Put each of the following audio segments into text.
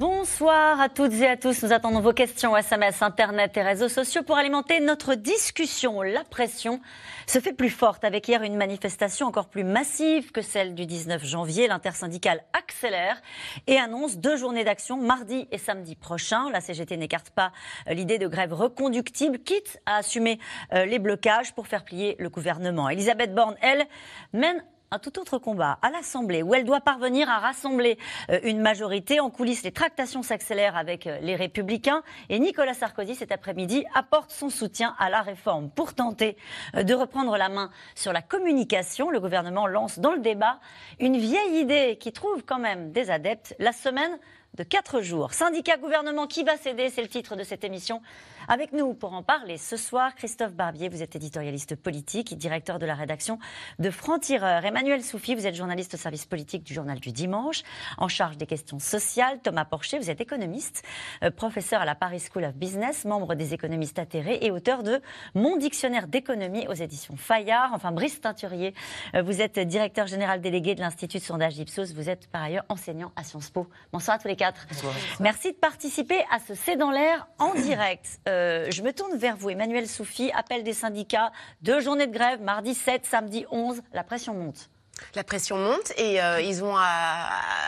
Bonsoir à toutes et à tous. Nous attendons vos questions SMS, Internet et réseaux sociaux pour alimenter notre discussion. La pression se fait plus forte avec hier une manifestation encore plus massive que celle du 19 janvier. L'intersyndicale accélère et annonce deux journées d'action mardi et samedi prochain. La CGT n'écarte pas euh, l'idée de grève reconductible, quitte à assumer euh, les blocages pour faire plier le gouvernement. Elisabeth Borne, elle, mène un tout autre combat à l'Assemblée où elle doit parvenir à rassembler euh, une majorité. En coulisses, les tractations s'accélèrent avec euh, les Républicains et Nicolas Sarkozy cet après-midi apporte son soutien à la réforme. Pour tenter euh, de reprendre la main sur la communication, le gouvernement lance dans le débat une vieille idée qui trouve quand même des adeptes. La semaine de quatre jours. Syndicat gouvernement qui va céder, c'est le titre de cette émission. Avec nous pour en parler ce soir, Christophe Barbier, vous êtes éditorialiste politique, directeur de la rédaction de Franc-Tireur. Emmanuel Soufi, vous êtes journaliste au service politique du journal du dimanche, en charge des questions sociales. Thomas Porcher, vous êtes économiste, euh, professeur à la Paris School of Business, membre des économistes atterrés et auteur de Mon dictionnaire d'économie aux éditions Fayard. Enfin, Brice Teinturier, euh, vous êtes directeur général délégué de l'Institut de sondage Ipsos. Vous êtes par ailleurs enseignant à Sciences Po. Bonsoir à tous les quatre. Merci de participer à ce C'est dans l'air en direct. Euh, je me tourne vers vous, Emmanuel Soufi, appel des syndicats, deux journées de grève, mardi 7, samedi 11, la pression monte. La pression monte et euh, ils ont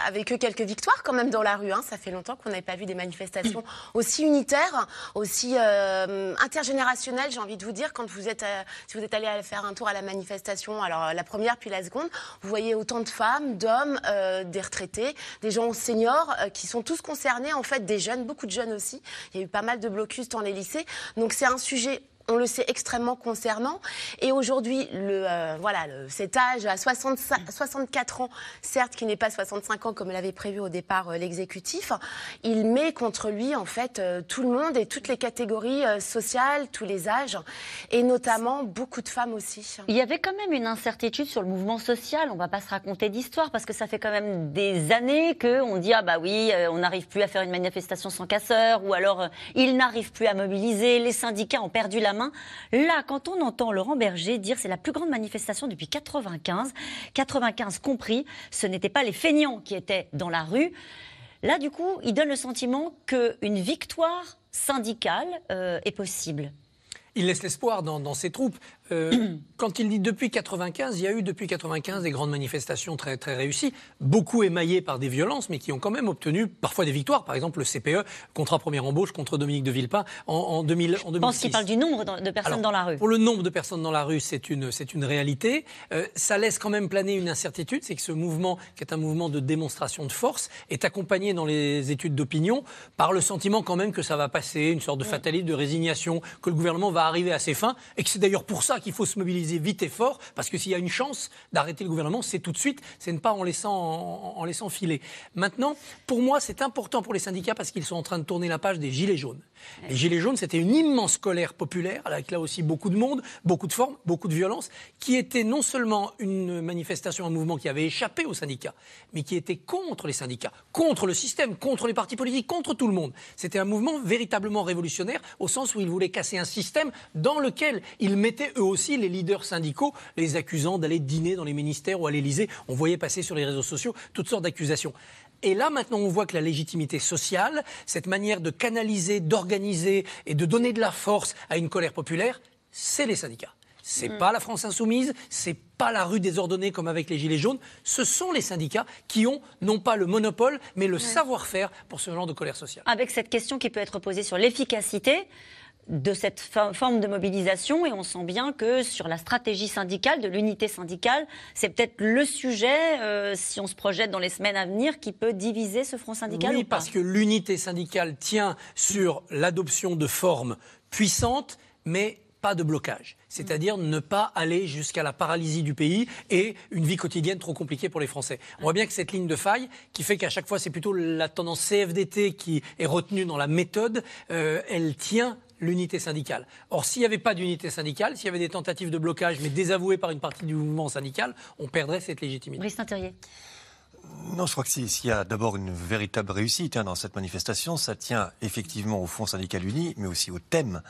avec eux quelques victoires quand même dans la rue. Hein. Ça fait longtemps qu'on n'avait pas vu des manifestations aussi unitaires, aussi euh, intergénérationnelles, j'ai envie de vous dire. Quand vous êtes, euh, si vous êtes allé faire un tour à la manifestation, alors la première puis la seconde, vous voyez autant de femmes, d'hommes, des retraités, des gens seniors qui sont tous concernés, en fait, des jeunes, beaucoup de jeunes aussi. Il y a eu pas mal de blocus dans les lycées. Donc c'est un sujet on le sait extrêmement concernant. Et aujourd'hui, le, euh, voilà, cet âge à 64 ans, certes qui n'est pas 65 ans comme l'avait prévu au départ euh, l'exécutif, il met contre lui en fait euh, tout le monde et toutes les catégories sociales, tous les âges, et notamment beaucoup de femmes aussi. Il y avait quand même une incertitude sur le mouvement social. On ne va pas se raconter d'histoire parce que ça fait quand même des années qu'on dit ah bah oui, on n'arrive plus à faire une manifestation sans casseur, ou alors il n'arrive plus à mobiliser. Les syndicats ont perdu la main. Là, quand on entend Laurent Berger dire c'est la plus grande manifestation depuis 95, 95 compris, ce n'étaient pas les feignants qui étaient dans la rue. Là, du coup, il donne le sentiment qu'une victoire syndicale euh, est possible. Il laisse l'espoir dans, dans, ses troupes. Euh, quand il dit depuis 95, il y a eu depuis 95 des grandes manifestations très, très réussies, beaucoup émaillées par des violences, mais qui ont quand même obtenu parfois des victoires. Par exemple, le CPE, contrat première embauche contre Dominique de Villepin en, en, 2000, en 2006. Je pense qu'il parle du nombre de personnes dans la rue. Pour le nombre de personnes dans la rue, c'est une, c'est une réalité. Euh, ça laisse quand même planer une incertitude, c'est que ce mouvement, qui est un mouvement de démonstration de force, est accompagné dans les études d'opinion par le sentiment quand même que ça va passer, une sorte de fatalisme, de résignation, que le gouvernement va arriver à ses fins, et que c'est d'ailleurs pour ça qu'il faut se mobiliser vite et fort, parce que s'il y a une chance d'arrêter le gouvernement, c'est tout de suite, c'est ne pas en laissant, en, laissant filer. Maintenant, pour moi, c'est important pour les syndicats parce qu'ils sont en train de tourner la page des Gilets jaunes. Les Gilets jaunes, c'était une immense colère populaire, avec là aussi beaucoup de monde, beaucoup de formes, beaucoup de violence, qui était non seulement une manifestation, un mouvement qui avait échappé aux syndicats, mais qui était contre les syndicats, contre le système, contre les partis politiques, contre tout le monde. C'était un mouvement véritablement révolutionnaire, au sens où il voulait casser un système dans lequel ils mettaient eux aussi les leaders syndicaux, les accusant d'aller dîner dans les ministères ou à l'Élysée. On voyait passer sur les réseaux sociaux toutes sortes d'accusations. Et là, maintenant, on voit que la légitimité sociale, cette manière de canaliser, d'organiser et de donner de la force à une colère populaire, c'est les syndicats. C'est mm. pas la France insoumise, c'est pas la rue désordonnée comme avec les Gilets jaunes. Ce sont les syndicats qui ont non pas le monopole, mais le savoir-faire pour ce genre de colère sociale. Avec cette question qui peut être posée sur l'efficacité, de cette forme de mobilisation et on sent bien que sur la stratégie syndicale, de l'unité syndicale, c'est peut-être le sujet, euh, si on se projette dans les semaines à venir, qui peut diviser ce front syndical. Oui, parce que l'unité syndicale tient sur l'adoption de formes puissantes, mais pas de blocage, c'est-à-dire ne pas aller jusqu'à la paralysie du pays et une vie quotidienne trop compliquée pour les Français. On voit bien que cette ligne de faille, qui fait qu'à chaque fois c'est plutôt la tendance CFDT qui est retenue dans la méthode, euh, elle tient l'unité syndicale. Or, s'il n'y avait pas d'unité syndicale, s'il y avait des tentatives de blocage, mais désavouées par une partie du mouvement syndical, on perdrait cette légitimité. Brice non, je crois que s'il y a d'abord une véritable réussite hein, dans cette manifestation, ça tient effectivement au Front syndical uni, mais aussi au thème.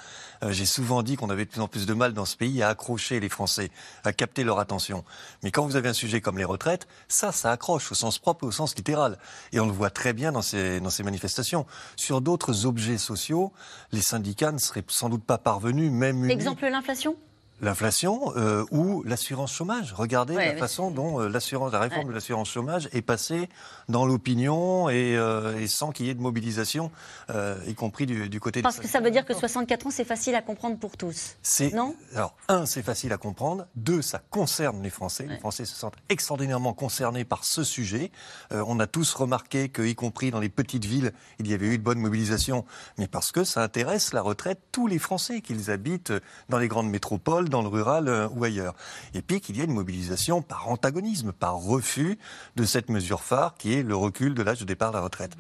Euh, j'ai souvent dit qu'on avait de plus en plus de mal dans ce pays à accrocher les Français, à capter leur attention. Mais quand vous avez un sujet comme les retraites, ça, ça accroche au sens propre et au sens littéral. Et on le voit très bien dans ces, dans ces manifestations. Sur d'autres objets sociaux, les syndicats ne seraient sans doute pas parvenus, même unis. Exemple, l'inflation? L'inflation euh, ou l'assurance chômage. Regardez la façon dont euh, l'assurance, la réforme de l'assurance chômage est passée dans l'opinion et, euh, et, sans qu'il y ait de mobilisation, euh, y compris du, du côté. Parce que ça veut dire que 64 ans, c'est facile à comprendre pour tous. Non? Alors, un, c'est facile à comprendre. Deux, ça concerne les Français. Les Français se sentent extraordinairement concernés par ce sujet. On a tous remarqué que, y compris dans les petites villes, il y avait eu de bonne mobilisation, mais parce que ça intéresse la retraite tous les Français, qu'ils habitent dans les grandes métropoles dans le rural euh, ou ailleurs. Et puis qu'il y a une mobilisation par antagonisme, par refus de cette mesure phare qui est le recul de l'âge de départ à la retraite.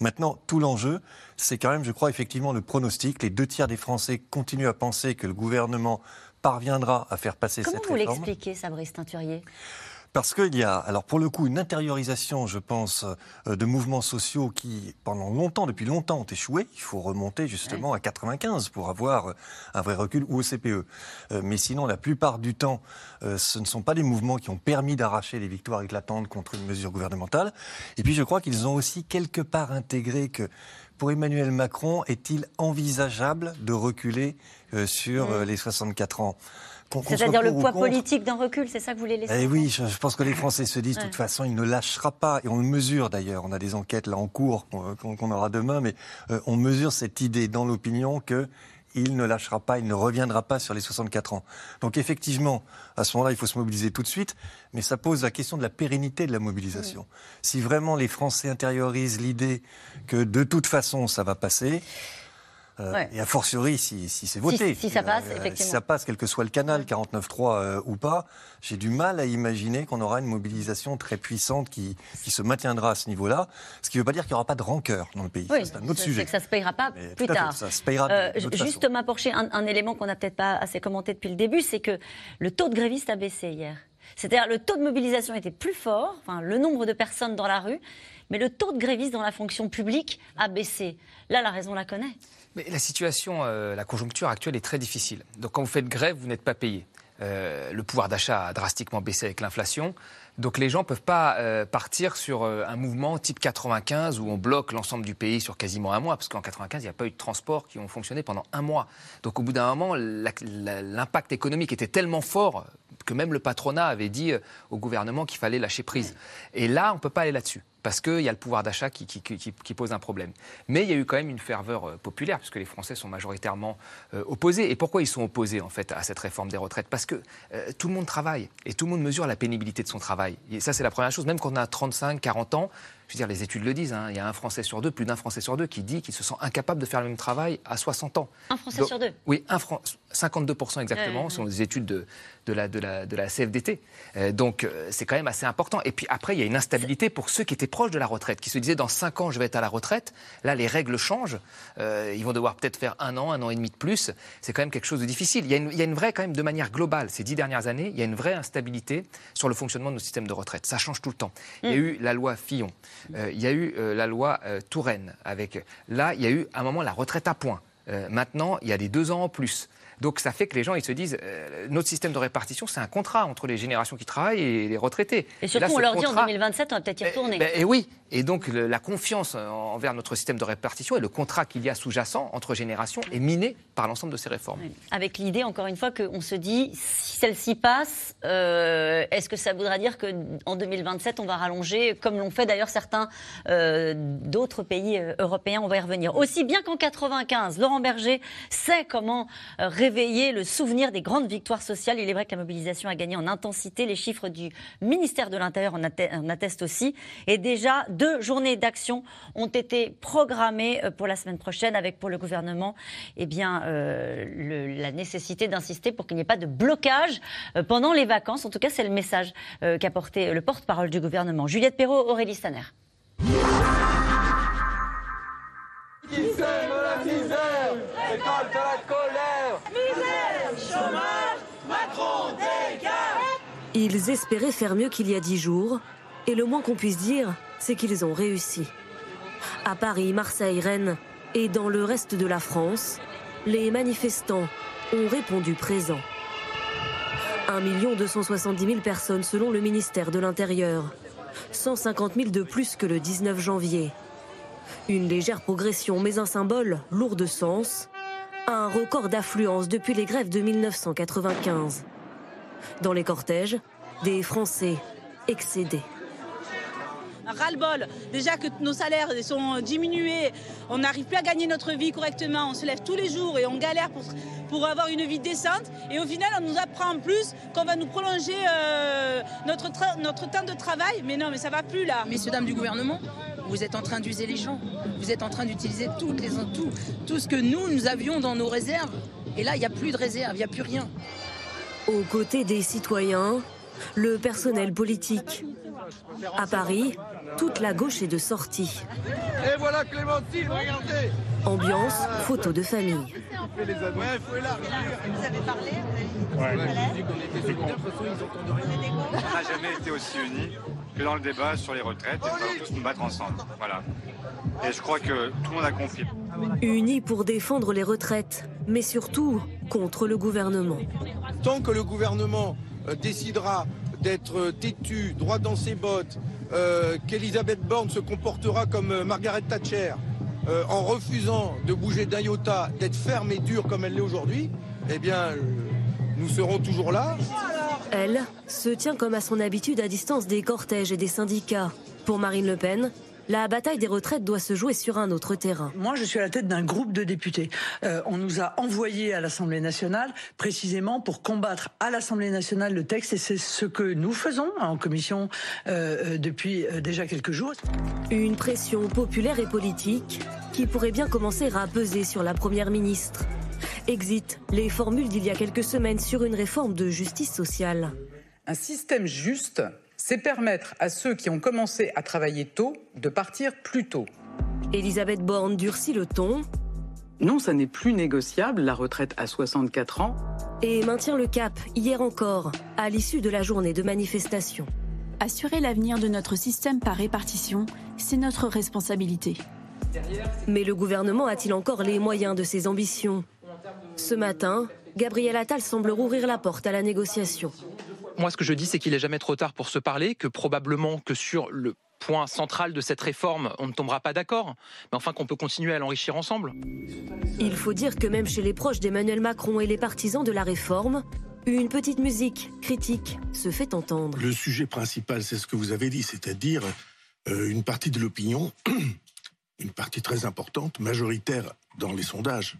Maintenant, tout l'enjeu, c'est quand même, je crois, effectivement le pronostic. Les deux tiers des Français continuent à penser que le gouvernement parviendra à faire passer cette réforme. Comment vous l'expliquez, Fabrice Teinturier? Parce qu'il y a, alors pour le coup, une intériorisation, je pense, euh, de mouvements sociaux qui, pendant longtemps, depuis longtemps, ont échoué. Il faut remonter justement à 95 pour avoir euh, un vrai recul ou au CPE. Euh, mais sinon, la plupart du temps, ce ne sont pas des mouvements qui ont permis d'arracher les victoires éclatantes contre une mesure gouvernementale. Et puis, je crois qu'ils ont aussi quelque part intégré que pour Emmanuel Macron, est-il envisageable de reculer sur les 64 ans? C'est-à-dire le poids politique d'un recul, c'est ça que vous voulez laisser eh Oui, je, pense que les Français se disent, de toute façon, il ne lâchera pas, et on le mesure d'ailleurs, on a des enquêtes là en cours qu'on aura demain, mais euh, on mesure cette idée dans l'opinion que il ne lâchera pas, il ne reviendra pas sur les 64 ans. Donc effectivement, à ce moment-là, il faut se mobiliser tout de suite, mais ça pose la question de la pérennité de la mobilisation. Si vraiment les Français intériorisent l'idée que de toute façon ça va passer, euh, et a fortiori, si, si c'est voté. Si, ça passe, euh, effectivement. Si ça passe, quel que soit le canal, 49.3 euh, ou pas, j'ai du mal à imaginer qu'on aura une mobilisation très puissante qui, qui se maintiendra à ce niveau-là. Ce qui ne veut pas dire qu'il n'y aura pas de rancœur dans le pays. Oui, c'est un autre sujet. que ça ne se payera pas plus tard. ça se payera Juste, Thomas Porcher, un, un élément qu'on n'a peut-être pas assez commenté depuis le début, c'est que le taux de grévistes a baissé hier. C'est-à-dire le taux de mobilisation était plus fort, enfin, le nombre de personnes dans la rue, mais le taux de grévistes dans la fonction publique a baissé. Là, la raison, on la connaît. Mais la situation, euh, la conjoncture actuelle est très difficile. Donc quand vous faites grève, vous n'êtes pas payé. Euh, le pouvoir d'achat a drastiquement baissé avec l'inflation. Donc les gens ne peuvent pas euh, partir sur un mouvement type 95 où on bloque l'ensemble du pays sur quasiment un mois, parce qu'en 95, il n'y a pas eu de transport qui ont fonctionné pendant un mois. Donc au bout d'un moment, l'impact économique était tellement fort que même le patronat avait dit au gouvernement qu'il fallait lâcher prise. Et là, on ne peut pas aller là-dessus parce qu'il y a le pouvoir d'achat qui, pose un problème. Mais il y a eu quand même une ferveur euh, populaire, puisque les Français sont majoritairement euh, opposés. Et pourquoi ils sont opposés, en fait, à cette réforme des retraites? Parce que euh, tout le monde travaille, et tout le monde mesure la pénibilité de son travail. Et ça, c'est la première chose. Même quand on a 35, 40 ans, je veux dire, les études le disent, hein, il y a un Français sur deux, plus d'un Français sur deux, qui dit qu'il se sent incapable de faire le même travail à 60 ans. Un Français sur deux Oui, un 52% exactement, ce sont des études de, de, la, de, la, de la CFDT. donc, c'est quand même assez important. Et puis après, il y a une instabilité pour ceux qui étaient proches de la retraite, qui se disaient dans 5 ans je vais être à la retraite. Là, les règles changent. Euh, ils vont devoir peut-être faire un an, un an et demi de plus. C'est quand même quelque chose de difficile. Il y, a une, il y, a une, vraie, quand même, de manière globale, ces dix dernières années, il y a une vraie instabilité sur le fonctionnement de nos systèmes de retraite. Ça change tout le temps. Il y a mm. eu la loi Fillon, euh, il y a eu euh, la loi Touraine. Avec, là, il y a eu à un moment la retraite à points. maintenant, il y a des deux ans en plus. Donc ça fait que les gens ils se disent euh, notre système de répartition c'est un contrat entre les générations qui travaillent et les retraités. Et surtout on leur dit en 2027 on va peut-être y retourner. et oui et donc la confiance envers notre système de répartition et le contrat qu'il y a sous-jacent entre générations est miné par l'ensemble de ces réformes. Avec l'idée encore une fois qu'on se dit si celle-ci passe, euh, est-ce que ça voudra dire qu'en 2027 on va rallonger comme l'ont fait d'ailleurs certains euh, d'autres pays européens? On va y revenir. Aussi bien qu'en 95, Laurent Berger sait comment réveiller le souvenir des grandes victoires sociales. Il est vrai que la mobilisation a gagné en intensité. Les chiffres du ministère de l'Intérieur en attestent aussi. Et déjà, deux journées d'action ont été programmées euh, pour la semaine prochaine avec pour le gouvernement eh bien, euh, la nécessité d'insister pour qu'il n'y ait pas de blocage euh, pendant les vacances. En tout cas, c'est le message qu'a porté le porte-parole du gouvernement. Juliette Perrault, Aurélie Staner. Qui sème la la colère. Misère, chômage, Macron dégage. Ils espéraient faire mieux qu'il y a dix jours. Et le moins qu'on puisse dire, c'est qu'ils ont réussi. À Paris, Marseille, Rennes et dans le reste de la France, les manifestants ont répondu présent. 1 270 000 personnes selon le ministère de l'Intérieur. 150 000 de plus que le 19 janvier. Une légère progression, mais un symbole lourd de sens. Un record d'affluence depuis les grèves de 1995. Dans les cortèges, des Français excédés ras-le-bol. Déjà que nos salaires sont diminués, on n'arrive plus à gagner notre vie correctement, on se lève tous les jours et on galère pour, pour avoir une vie décente. Et au final, on nous apprend en plus qu'on va nous prolonger euh, notre, notre temps de travail. Mais non, mais ça va plus là. Messieurs, dames du gouvernement, vous êtes en train d'user les gens. Vous êtes en train d'utiliser toutes les, tout, tout ce que nous, nous avions dans nos réserves. Et là, il n'y a plus de réserve, il n'y a plus rien. Aux côtés des citoyens, le personnel politique. À Paris, toute la gauche est de sortie. Et voilà Clémentine, regardez Ambiance, photo de famille. Ouais, faut Vous avez parlé On n'a jamais été aussi unis que dans le débat sur les retraites et nous allons tous nous battre ensemble. Voilà. Et je crois que tout le monde a compris. Unis pour défendre les retraites, mais surtout contre le gouvernement. Tant que le gouvernement décidera d'être têtu, droit dans ses bottes, euh, qu'Elisabeth Borne se comportera comme euh, Margaret Thatcher euh, en refusant de bouger d'un d'être ferme et dure comme elle l'est aujourd'hui, eh bien, nous serons toujours là. Elle se tient comme à son habitude à distance des cortèges et des syndicats. Pour Marine Le Pen, la bataille des retraites doit se jouer sur un autre terrain. Moi, je suis à la tête d'un groupe de députés. Euh, on nous a envoyés à l'Assemblée nationale précisément pour combattre à l'Assemblée nationale le texte et c'est ce que nous faisons en commission euh, euh, depuis déjà quelques jours. Une pression populaire et politique qui pourrait bien commencer à peser sur la Première ministre. Exit les formules d'il y a quelques semaines sur une réforme de justice sociale. Un système juste c'est permettre à ceux qui ont commencé à travailler tôt de partir plus tôt. Elisabeth Borne durcit le ton. Non, ça n'est plus négociable, la retraite à 64 ans. Et maintient le cap, hier encore, à l'issue de la journée de manifestation. Assurer l'avenir de notre système par répartition, c'est notre responsabilité. Mais le gouvernement a-t-il encore les moyens de ses ambitions? Ce matin, Gabriel Attal semble rouvrir la porte à la négociation. Moi, ce que je dis, c'est qu'il n'est jamais trop tard pour se parler, que probablement que sur le point central de cette réforme, on ne tombera pas d'accord, mais enfin qu'on peut continuer à l'enrichir ensemble. Il faut dire que même chez les proches d'Emmanuel Macron et les partisans de la réforme, une petite musique critique se fait entendre. Le sujet principal, c'est ce que vous avez dit, c'est-à-dire euh, une partie de l'opinion, une partie très importante, majoritaire dans les sondages,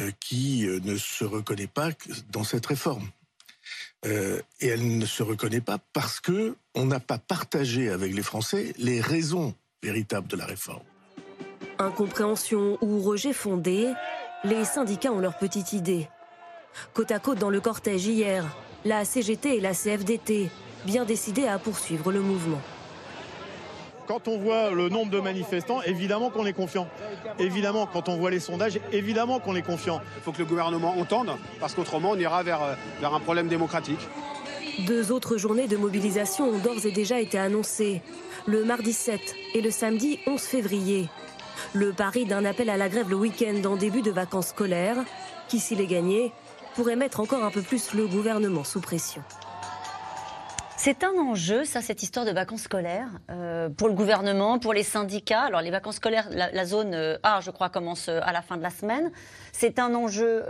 euh, qui euh, ne se reconnaît pas dans cette réforme. Euh, et elle ne se reconnaît pas parce que on n'a pas partagé avec les Français les raisons véritables de la réforme. Incompréhension ou rejet fondé, les syndicats ont leur petite idée. Côte à côte dans le cortège hier, la CGT et la CFDT, bien décidées à poursuivre le mouvement. Quand on voit le nombre de manifestants, évidemment qu'on est confiant. Évidemment, quand on voit les sondages, évidemment qu'on est confiant. Il faut que le gouvernement entende, parce qu'autrement, on ira vers, euh, vers un problème démocratique. Deux autres journées de mobilisation ont d'ores et déjà été annoncées. Le mardi 7 et le samedi 11 février. Le pari d'un appel à la grève le week-end en début de vacances scolaires, qui, s'il est gagné, pourrait mettre encore un peu plus le gouvernement sous pression. C'est un enjeu, ça, cette histoire de vacances scolaires, euh, pour le gouvernement, pour les syndicats. Alors, les vacances scolaires, la, zone euh, A, je crois, commence euh, à la fin de la semaine. C'est un enjeu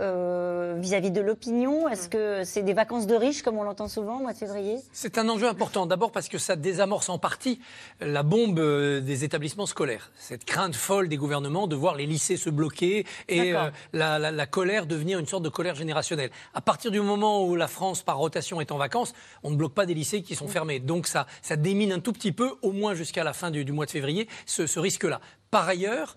vis-à-vis de l'opinion. Est-ce que c'est des vacances de riches, comme on l'entend souvent, au mois de février? C'est un enjeu important. D'abord parce que ça désamorce en partie la bombe des établissements scolaires. Cette crainte folle des gouvernements de voir les lycées se bloquer et la, la, colère devenir une sorte de colère générationnelle. À partir du moment où la France, par rotation, est en vacances, on ne bloque pas des lycées qui sont fermés. Donc ça, ça démine un tout petit peu, au moins jusqu'à la fin du, mois de février, ce, risque-là. Par ailleurs,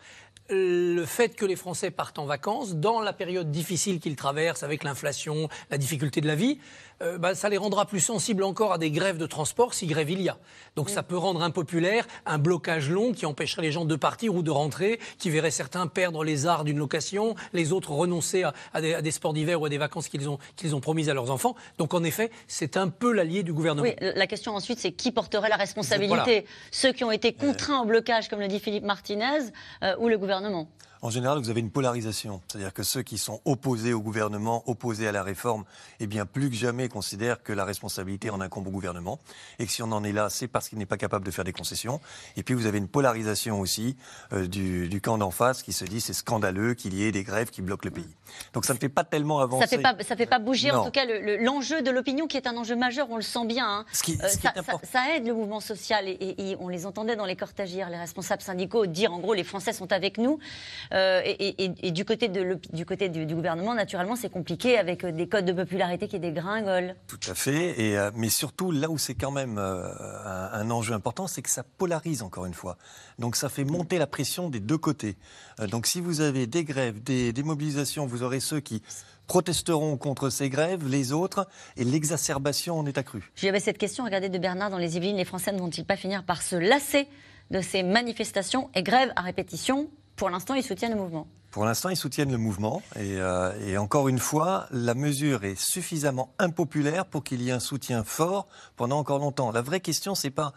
le fait que les Français partent en vacances dans la période difficile qu'ils traversent avec l'inflation, la difficulté de la vie, euh, bah, ça les rendra plus sensibles encore à des grèves de transport si grève il y a. Donc ça peut rendre impopulaire un blocage long qui empêcherait les gens de partir ou de rentrer, qui verrait certains perdre les arts d'une location, les autres renoncer à, des, à des, sports d'hiver ou à des vacances qu'ils ont, qu'ils ont promises à leurs enfants. Donc en effet, c'est un peu l'allié du gouvernement. Oui, la question ensuite, c'est qui porterait la responsabilité? Ceux qui ont été contraints au blocage, comme le dit Philippe Martinez, euh, ou le gouvernement? En général, vous avez une polarisation. C'est-à-dire que ceux qui sont opposés au gouvernement, opposés à la réforme, eh bien, plus que jamais considèrent que la responsabilité en incombe au gouvernement. Et que si on en est là, c'est parce qu'il n'est pas capable de faire des concessions. Et puis, vous avez une polarisation aussi euh, du, du, camp d'en face qui se dit c'est scandaleux qu'il y ait des grèves qui bloquent le pays. Donc, ça ne fait pas tellement avancer. Ça ne fait, pas, ça fait pas bouger, en tout cas, l'enjeu le, de l'opinion qui est un enjeu majeur, on le sent bien. Hein. Ce qui, euh, ça, ça, ça, aide le mouvement social. Et, et, et, on les entendait dans les cortèges hier, les responsables syndicaux, dire en gros les Français sont avec nous. Euh, et, et, du côté, de du, côté du, du, gouvernement, naturellement, c'est compliqué avec des codes de popularité qui dégringolent. Tout à fait. Et, euh, mais surtout, là où c'est quand même euh, un, un, enjeu important, c'est que ça polarise encore une fois. Donc ça fait monter la pression des deux côtés. Euh, donc si vous avez des grèves, des, des mobilisations, vous aurez ceux qui protesteront contre ces grèves, les autres, et l'exacerbation en est accrue. J'avais cette question, regardez, de Bernard dans les Yvelines. Les Français ne vont-ils pas finir par se lasser de ces manifestations et grèves à répétition Pour l'instant, ils soutiennent le mouvement. Pour l'instant, ils soutiennent le mouvement. Et, euh, et, encore une fois, la mesure est suffisamment impopulaire pour qu'il y ait un soutien fort pendant encore longtemps. La vraie question, c'est pas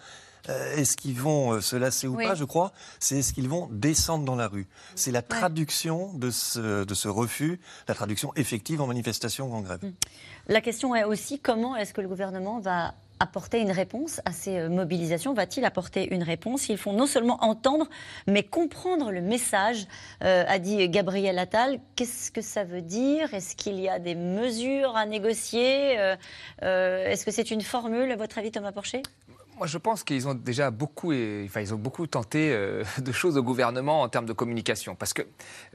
euh, est-ce qu'ils vont euh, se lasser ou oui. pas, je crois, c'est est-ce qu'ils vont descendre dans la rue. C'est la traduction de, ce, de ce refus, la traduction effective en manifestation ou en grève. La question est aussi comment est-ce que le gouvernement va apporter une réponse à ces mobilisations Va-t-il apporter une réponse? Ils font non seulement entendre, mais comprendre le message, euh, a dit Gabriel Attal. Qu'est-ce que ça veut dire? Est-ce qu'il y a des mesures à négocier? Euh, euh, Est-ce que c'est une formule, à votre avis, Thomas Porcher? Moi, je pense qu'ils ont déjà beaucoup, enfin, ils ont beaucoup tenté euh, de choses au gouvernement en termes de communication. Parce que,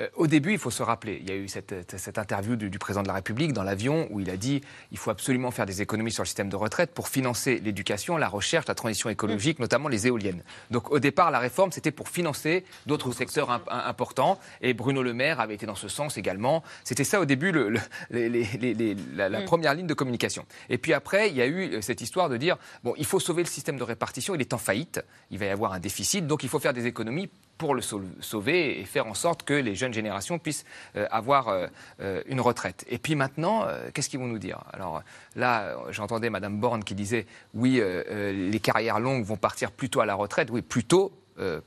euh, au début, il faut se rappeler, il y a eu cette, cette interview du, du, président de la République dans l'avion où il a dit il faut absolument faire des économies sur le système de retraite pour financer l'éducation, la recherche, la transition écologique, mmh. notamment les éoliennes. Donc, au départ, la réforme, c'était pour financer d'autres secteurs imp importants. Et Bruno Le Maire avait été dans ce sens également. C'était ça, au début, le, le, les, les, les, la, la mmh. première ligne de communication. Et puis après, il y a eu cette histoire de dire bon, il faut sauver le système de répartition, il est en faillite, il va y avoir un déficit, donc il faut faire des économies pour le sauver et faire en sorte que les jeunes générations puissent euh, avoir euh, une retraite. Et puis maintenant, euh, qu'est-ce qu'ils vont nous dire? Alors là, j'entendais Madame Borne qui disait oui, les carrières longues vont partir plutôt à la retraite. Oui, plutôt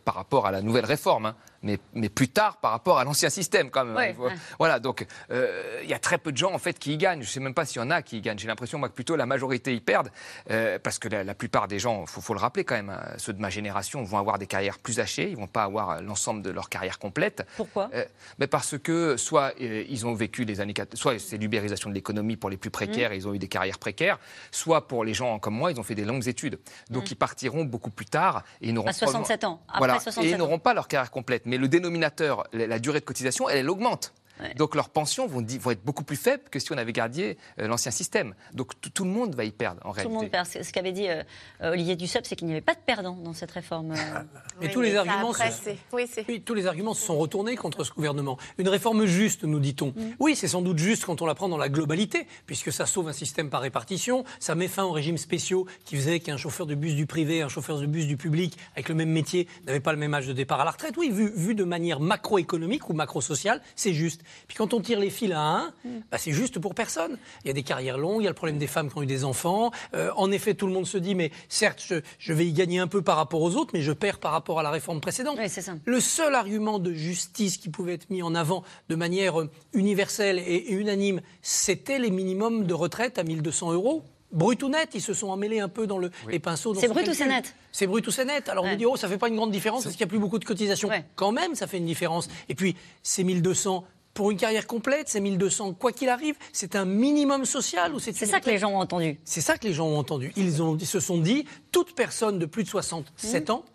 par rapport à la nouvelle réforme. Hein mais, mais, plus tard par rapport à l'ancien système quand même. Ouais, faut, ouais. Voilà, donc il euh, y a très peu de gens en fait qui y gagnent. Je ne sais même pas s'il y en a qui y gagnent. J'ai l'impression moi que plutôt la majorité y perdent euh, parce que la, la, plupart des gens, faut, faut le rappeler quand même, hein, ceux de ma génération vont avoir des carrières plus hachées. Ils vont pas avoir l'ensemble de leur carrière complète. Pourquoi? Euh, mais Parce que soit euh, ils ont vécu les années, soit c'est l'ubérisation de l'économie pour les plus précaires, mmh. ils ont eu des carrières précaires, soit pour les gens comme moi, ils ont fait des longues études. Donc mmh. ils partiront beaucoup plus tard et ils n'auront à 67 ans. Après voilà, 67 et ils n'auront pas leur carrière complète. Mais le dénominateur la, durée de cotisation, elle, elle augmente. Ouais. Donc leurs pensions vont, vont, être beaucoup plus faibles que si on avait gardé euh, l'ancien système. Donc tout le monde va y perdre en tout réalité. Tout le monde perd. Ce qu'avait dit euh, Olivier Dussopt, c'est qu'il n'y avait pas de perdants dans cette réforme. Euh... Et oui, tous, les arguments se... oui, oui, tous les arguments se sont retournés contre ce gouvernement. Une réforme juste, nous dit-on. Mm. Oui, c'est sans doute juste quand on la prend dans la globalité, puisque ça sauve un système par répartition, ça met fin aux régimes spéciaux qui faisaient qu'un chauffeur de bus du privé, un chauffeur de bus du public, avec le même métier, n'avait pas le même âge de départ à la retraite. Oui, vu, vu de manière macroéconomique ou macro-sociale, c'est juste. Puis quand on tire les fils à un, bah c'est juste pour personne. Il y a des carrières longues, il y a le problème des femmes qui ont eu des enfants. Euh, en effet, tout le monde se dit, mais certes, je, je, vais y gagner un peu par rapport aux autres, mais je perds par rapport à la réforme précédente. Oui, ça. Le seul argument de justice qui pouvait être mis en avant de manière euh, universelle et, et unanime, c'était les minimums de retraite à 1200 euros. Brut ou net, ils se sont emmêlés un peu dans le, oui. les pinceaux. C'est brut ou c'est net? C'est brut ou c'est net. Alors ouais. on dit, oh, ça fait pas une grande différence parce qu'il n'y a plus beaucoup de cotisations. Ouais. Quand même, ça fait une différence. Et puis, ces 1200, pour une carrière complète, c'est 1200, quoi qu'il arrive, c'est un minimum social ou c'est ça que les gens ont entendu. C'est ça que les gens ont entendu. Ils, ont, ils se sont dit, toute personne de plus de 67 mmh. ans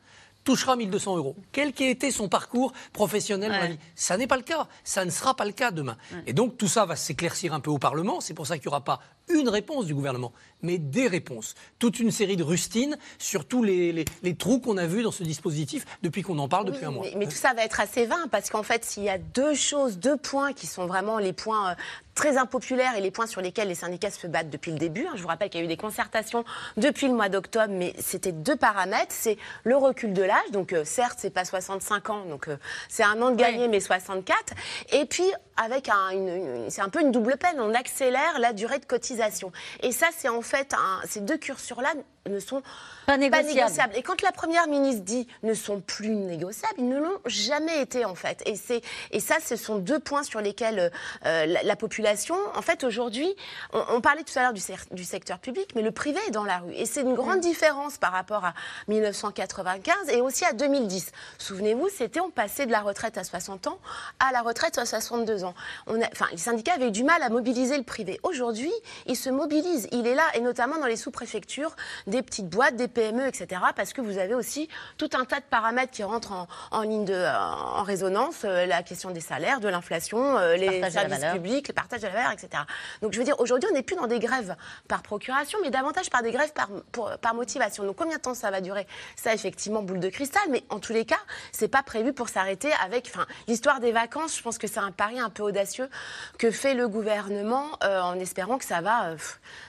touchera 1200 euros, quel qu'ait été son parcours professionnel ouais. dans la vie. Ça n'est pas le cas, ça ne sera pas le cas demain. Ouais. Et donc tout ça va s'éclaircir un peu au Parlement, c'est pour ça qu'il n'y aura pas une réponse du gouvernement, mais des réponses. Toute une série de rustines sur tous les, les- les trous qu'on a vus dans ce dispositif depuis qu'on en parle depuis un mois. Mais, mais tout ça va être assez vain parce qu'en fait, s'il y a deux choses, deux points qui sont vraiment les points euh, très impopulaires et les points sur lesquels les syndicats se battent depuis le début. hein. Je vous rappelle qu'il y a eu des concertations depuis le mois d'octobre, mais c'était deux paramètres. C'est le recul de l'âge, donc euh, certes, c'est pas 65 ans, donc euh, c'est un an de gagné, mais 64. Et puis avec un, une- une- c'est un peu une double peine, on accélère la durée de cotisation. Et ça, c'est en fait ces deux curseurs-là ne sont Pas négociables. Et quand la première ministre dit ne sont plus négociables, ils ne l'ont jamais été en fait. Et c'est et ça, ce sont deux points sur lesquels euh, la, la population, en fait, aujourd'hui, on, on parlait tout à l'heure du, secteur public, mais le privé est dans la rue. Et c'est une grande différence par rapport à 1995 et aussi à 2010. Souvenez-vous, c'était on passait de la retraite à 60 ans à la retraite à 62 ans. On a, enfin, les syndicats avaient eu du mal à mobiliser le privé. Aujourd'hui, il se mobilise. Il est là, et notamment dans les sous-préfectures, des petites boîtes, des PME, etc. Parce que vous avez aussi tout un tas de paramètres qui rentrent en, en ligne de, en résonance. euh, la question des salaires, de l'inflation, euh, les services publics, le partage de la valeur, etc. Donc je veux dire, aujourd'hui, on n'est plus dans des grèves par procuration, mais davantage par des grèves par, pour- par motivation. Donc combien de temps ça va durer? Ça, effectivement, boule de cristal, mais en tous les cas, c'est pas prévu pour s'arrêter avec. Enfin, l'histoire des vacances, je pense que c'est un pari un peu audacieux que fait le gouvernement euh, en espérant que ça va. euh,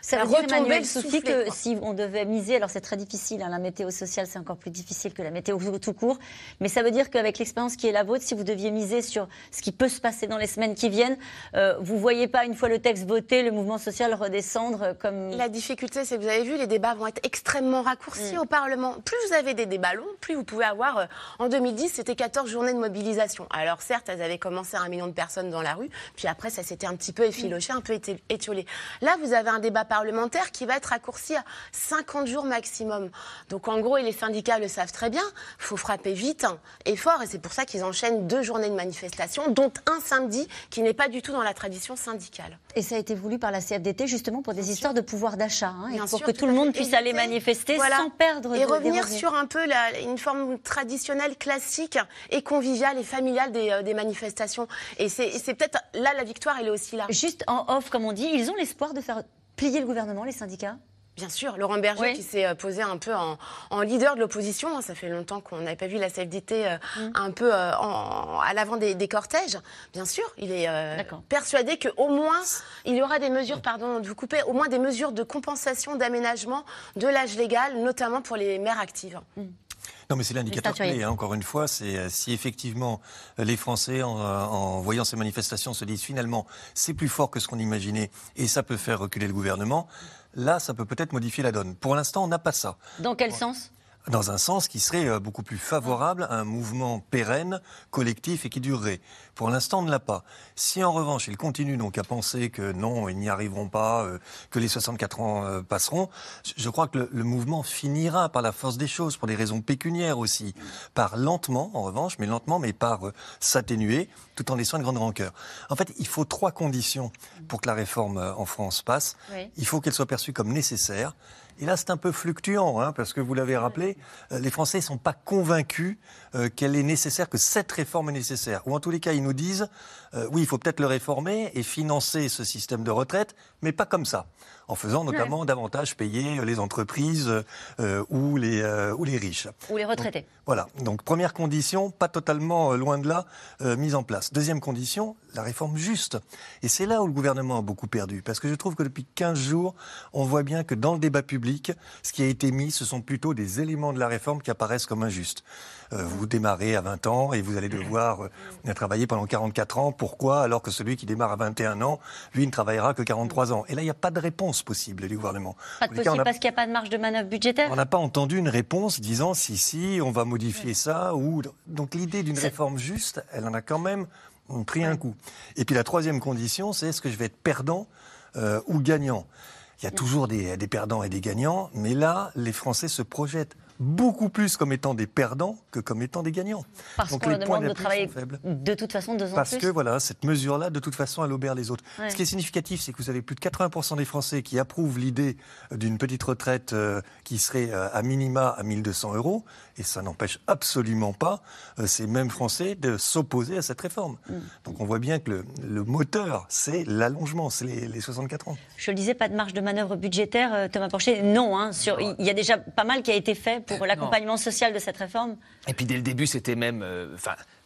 Ça dire, retomber le soufflet, que quoi. si on devait alors c'est très difficile, hein, la météo sociale c'est encore plus difficile que la météo tout court, mais ça veut dire qu'avec l'expérience qui est la vôtre, si vous deviez miser sur ce qui peut se passer dans les semaines qui viennent, euh, vous voyez pas, une fois le texte voté, le mouvement social redescendre euh, comme... La difficulté, c'est que vous avez vu, les débats vont être extrêmement raccourcis au Parlement. Plus vous avez des débats longs, plus vous pouvez avoir. euh, en 2010, c'était 14 journées de mobilisation. Alors certes, elles avaient commencé à un million de personnes dans la rue, puis après, ça s'était un petit peu effiloché, un peu étiolé. Là, vous avez un débat parlementaire qui va être raccourci à 50 jours maximum. Donc en gros, et les syndicats le savent très bien, il faut frapper vite hein, et fort, et c'est pour ça qu'ils enchaînent deux journées de manifestation, dont un samedi qui n'est pas du tout dans la tradition syndicale. Et ça a été voulu par la CFDT justement pour des histoires de pouvoir d'achat, hein, et Bien pour sûr, que tout le monde puisse aller manifester voilà. sans perdre et de- revenir sur un peu la- une forme traditionnelle, classique et conviviale et familiale des, euh, des manifestations. Et c'est et c'est peut-être là la victoire, elle est aussi là. Juste en off, comme on dit, ils ont l'espoir de faire plier le gouvernement, les syndicats? Bien sûr, Laurent Berger Oui. qui s'est euh, posé un peu en, en leader de l'opposition. hein, Ça fait longtemps qu'on n'avait pas vu la CFDT euh, Mm. un peu euh, en- à l'avant des, des cortèges. Bien sûr, il est euh, persuadé qu'au moins il y aura des mesures, pardon de vous couper, au moins des mesures de compensation, d'aménagement de l'âge légal, notamment pour les mères actives. Non, mais c'est l'indicateur clé, hein, encore une fois. C'est si effectivement les Français, en, en voyant ces manifestations, se disent finalement c'est plus fort que ce qu'on imaginait et ça peut faire reculer le gouvernement, là, ça peut peut-être modifier la donne. Pour l'instant, on n'a pas ça. Dans quel sens? Dans un sens qui serait euh, beaucoup plus favorable à un mouvement pérenne, collectif et qui durerait. Pour l'instant, on ne l'a pas. Si en revanche, ils continuent donc à penser que non, ils n'y arriveront pas, euh, que les 64 ans euh, passeront, je- crois que le, le mouvement finira par la force des choses, pour des raisons pécuniaires aussi, par lentement, en revanche, mais lentement, mais par euh, s'atténuer, tout en laissant une grande rancœur. En fait, il faut trois conditions pour que la réforme en France passe. Oui. Il faut qu'elle soit perçue comme nécessaire. Et là, c'est un peu fluctuant, hein, parce que vous l'avez rappelé, euh, les Français ne sont pas convaincus euh, qu'elle est nécessaire, que cette réforme est nécessaire. Ou en tous les cas, ils nous disent, euh, oui, il faut peut-être le réformer et financer ce système de retraite, mais pas comme ça, en faisant notamment davantage payer les entreprises euh, ou, les, euh, ou les riches. Ou les retraités Voilà, donc première condition, pas totalement euh, loin de là, euh, mise en place. Deuxième condition, la réforme juste. Et c'est là où le gouvernement a beaucoup perdu, parce que je trouve que depuis 15 jours, on voit bien que dans le débat public, ce qui a été mis, ce sont plutôt des éléments de la réforme qui apparaissent comme injustes. Euh, vous démarrez à 20 ans et vous allez devoir euh, travailler pendant 44 ans. Pourquoi Alors que celui qui démarre à 21 ans, lui, ne travaillera que 43 ans? Et là, il n'y a pas de réponse possible du gouvernement. Pas de cas, possible a- parce qu'il n'y a pas de marge de manœuvre budgétaire on n'a pas entendu une réponse disant si, si, on va modifier ça. Ou... Donc l'idée d'une réforme juste, elle en a quand même pris un coup. Et puis la troisième condition, c'est est-ce que je vais être perdant euh, ou gagnant? Il y a toujours des, des perdants et des gagnants, mais là, les Français se projettent beaucoup plus comme étant des perdants que comme étant des gagnants. Parce qu'on leur demande de d'appui travailler de toute façon deux ans Parce plus. que voilà, cette mesure-là, de toute façon, elle obère les autres. Ouais. Ce qui est significatif, c'est que vous avez plus de 80% des Français qui approuvent l'idée d'une petite retraite euh, qui serait euh, à minima à 1200 euros, et ça n'empêche absolument pas euh, ces mêmes Français de s'opposer à cette réforme. Mm. Donc on voit bien que le, le moteur, c'est l'allongement, c'est les, les 64 ans. Je le disais, pas de marge de manœuvre budgétaire, Thomas Porcher. Non, hein, sur, il y a déjà pas mal qui a été fait pour l'accompagnement social de cette réforme. Et puis dès le début, c'était même, euh,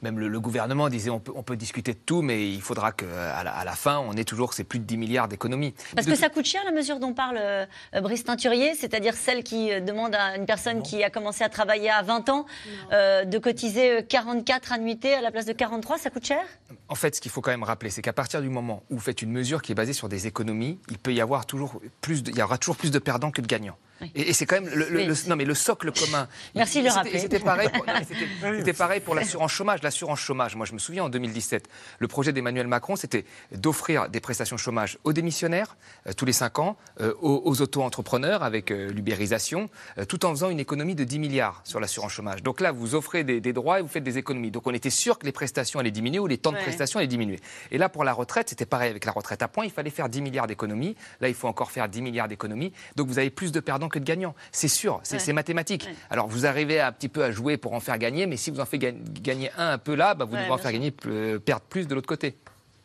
même le, le gouvernement disait on peut, on peut discuter de tout, mais il faudra qu'à la, à la fin, on ait toujours ces plus de 10 milliards d'économies. Parce De que tout- ça coûte cher la mesure dont parle euh, Brice Teinturier, c'est-à-dire celle qui euh, demande à une personne qui a commencé à travailler à 20 ans euh, de cotiser euh, 44 annuités à la place de 43, ça coûte cher? En fait, ce qu'il faut quand même rappeler, c'est qu'à partir du moment où vous faites une mesure qui est basée sur des économies, il peut y avoir toujours plus, de- il y aura toujours plus de perdants que de gagnants. Et, et c'est quand même le, le- Oui. le- non mais le socle commun. Merci de le rappeler. C'était pareil, pour, non, mais c'était- c'était pareil pour l'assurance chômage. L'assurance chômage, moi je me souviens en 2017, le projet d'Emmanuel Macron, c'était d'offrir des prestations chômage aux démissionnaires euh, tous les 5 ans, euh, aux, aux auto-entrepreneurs avec euh, l'ubérisation, tout en faisant une économie de 10 milliards sur l'assurance chômage. Donc là, vous offrez des, des droits et vous faites des économies. Donc on était sûr que les prestations allaient diminuer ou les temps de prestations allaient diminuer. Et là, pour la retraite, c'était pareil avec la retraite à points. Il fallait faire 10 milliards d'économies. Là, il faut encore faire 10 milliards d'économies. Donc vous avez plus de perdants que de gagnants. C'est sûr, c'est Ouais. mathématique. Alors vous arrivez un petit peu à jouer pour en faire gagner, mais si vous en faites ga- gagner un peu là, bah, vous Ouais, devez en bien faire gagner, euh, perdre plus de l'autre côté.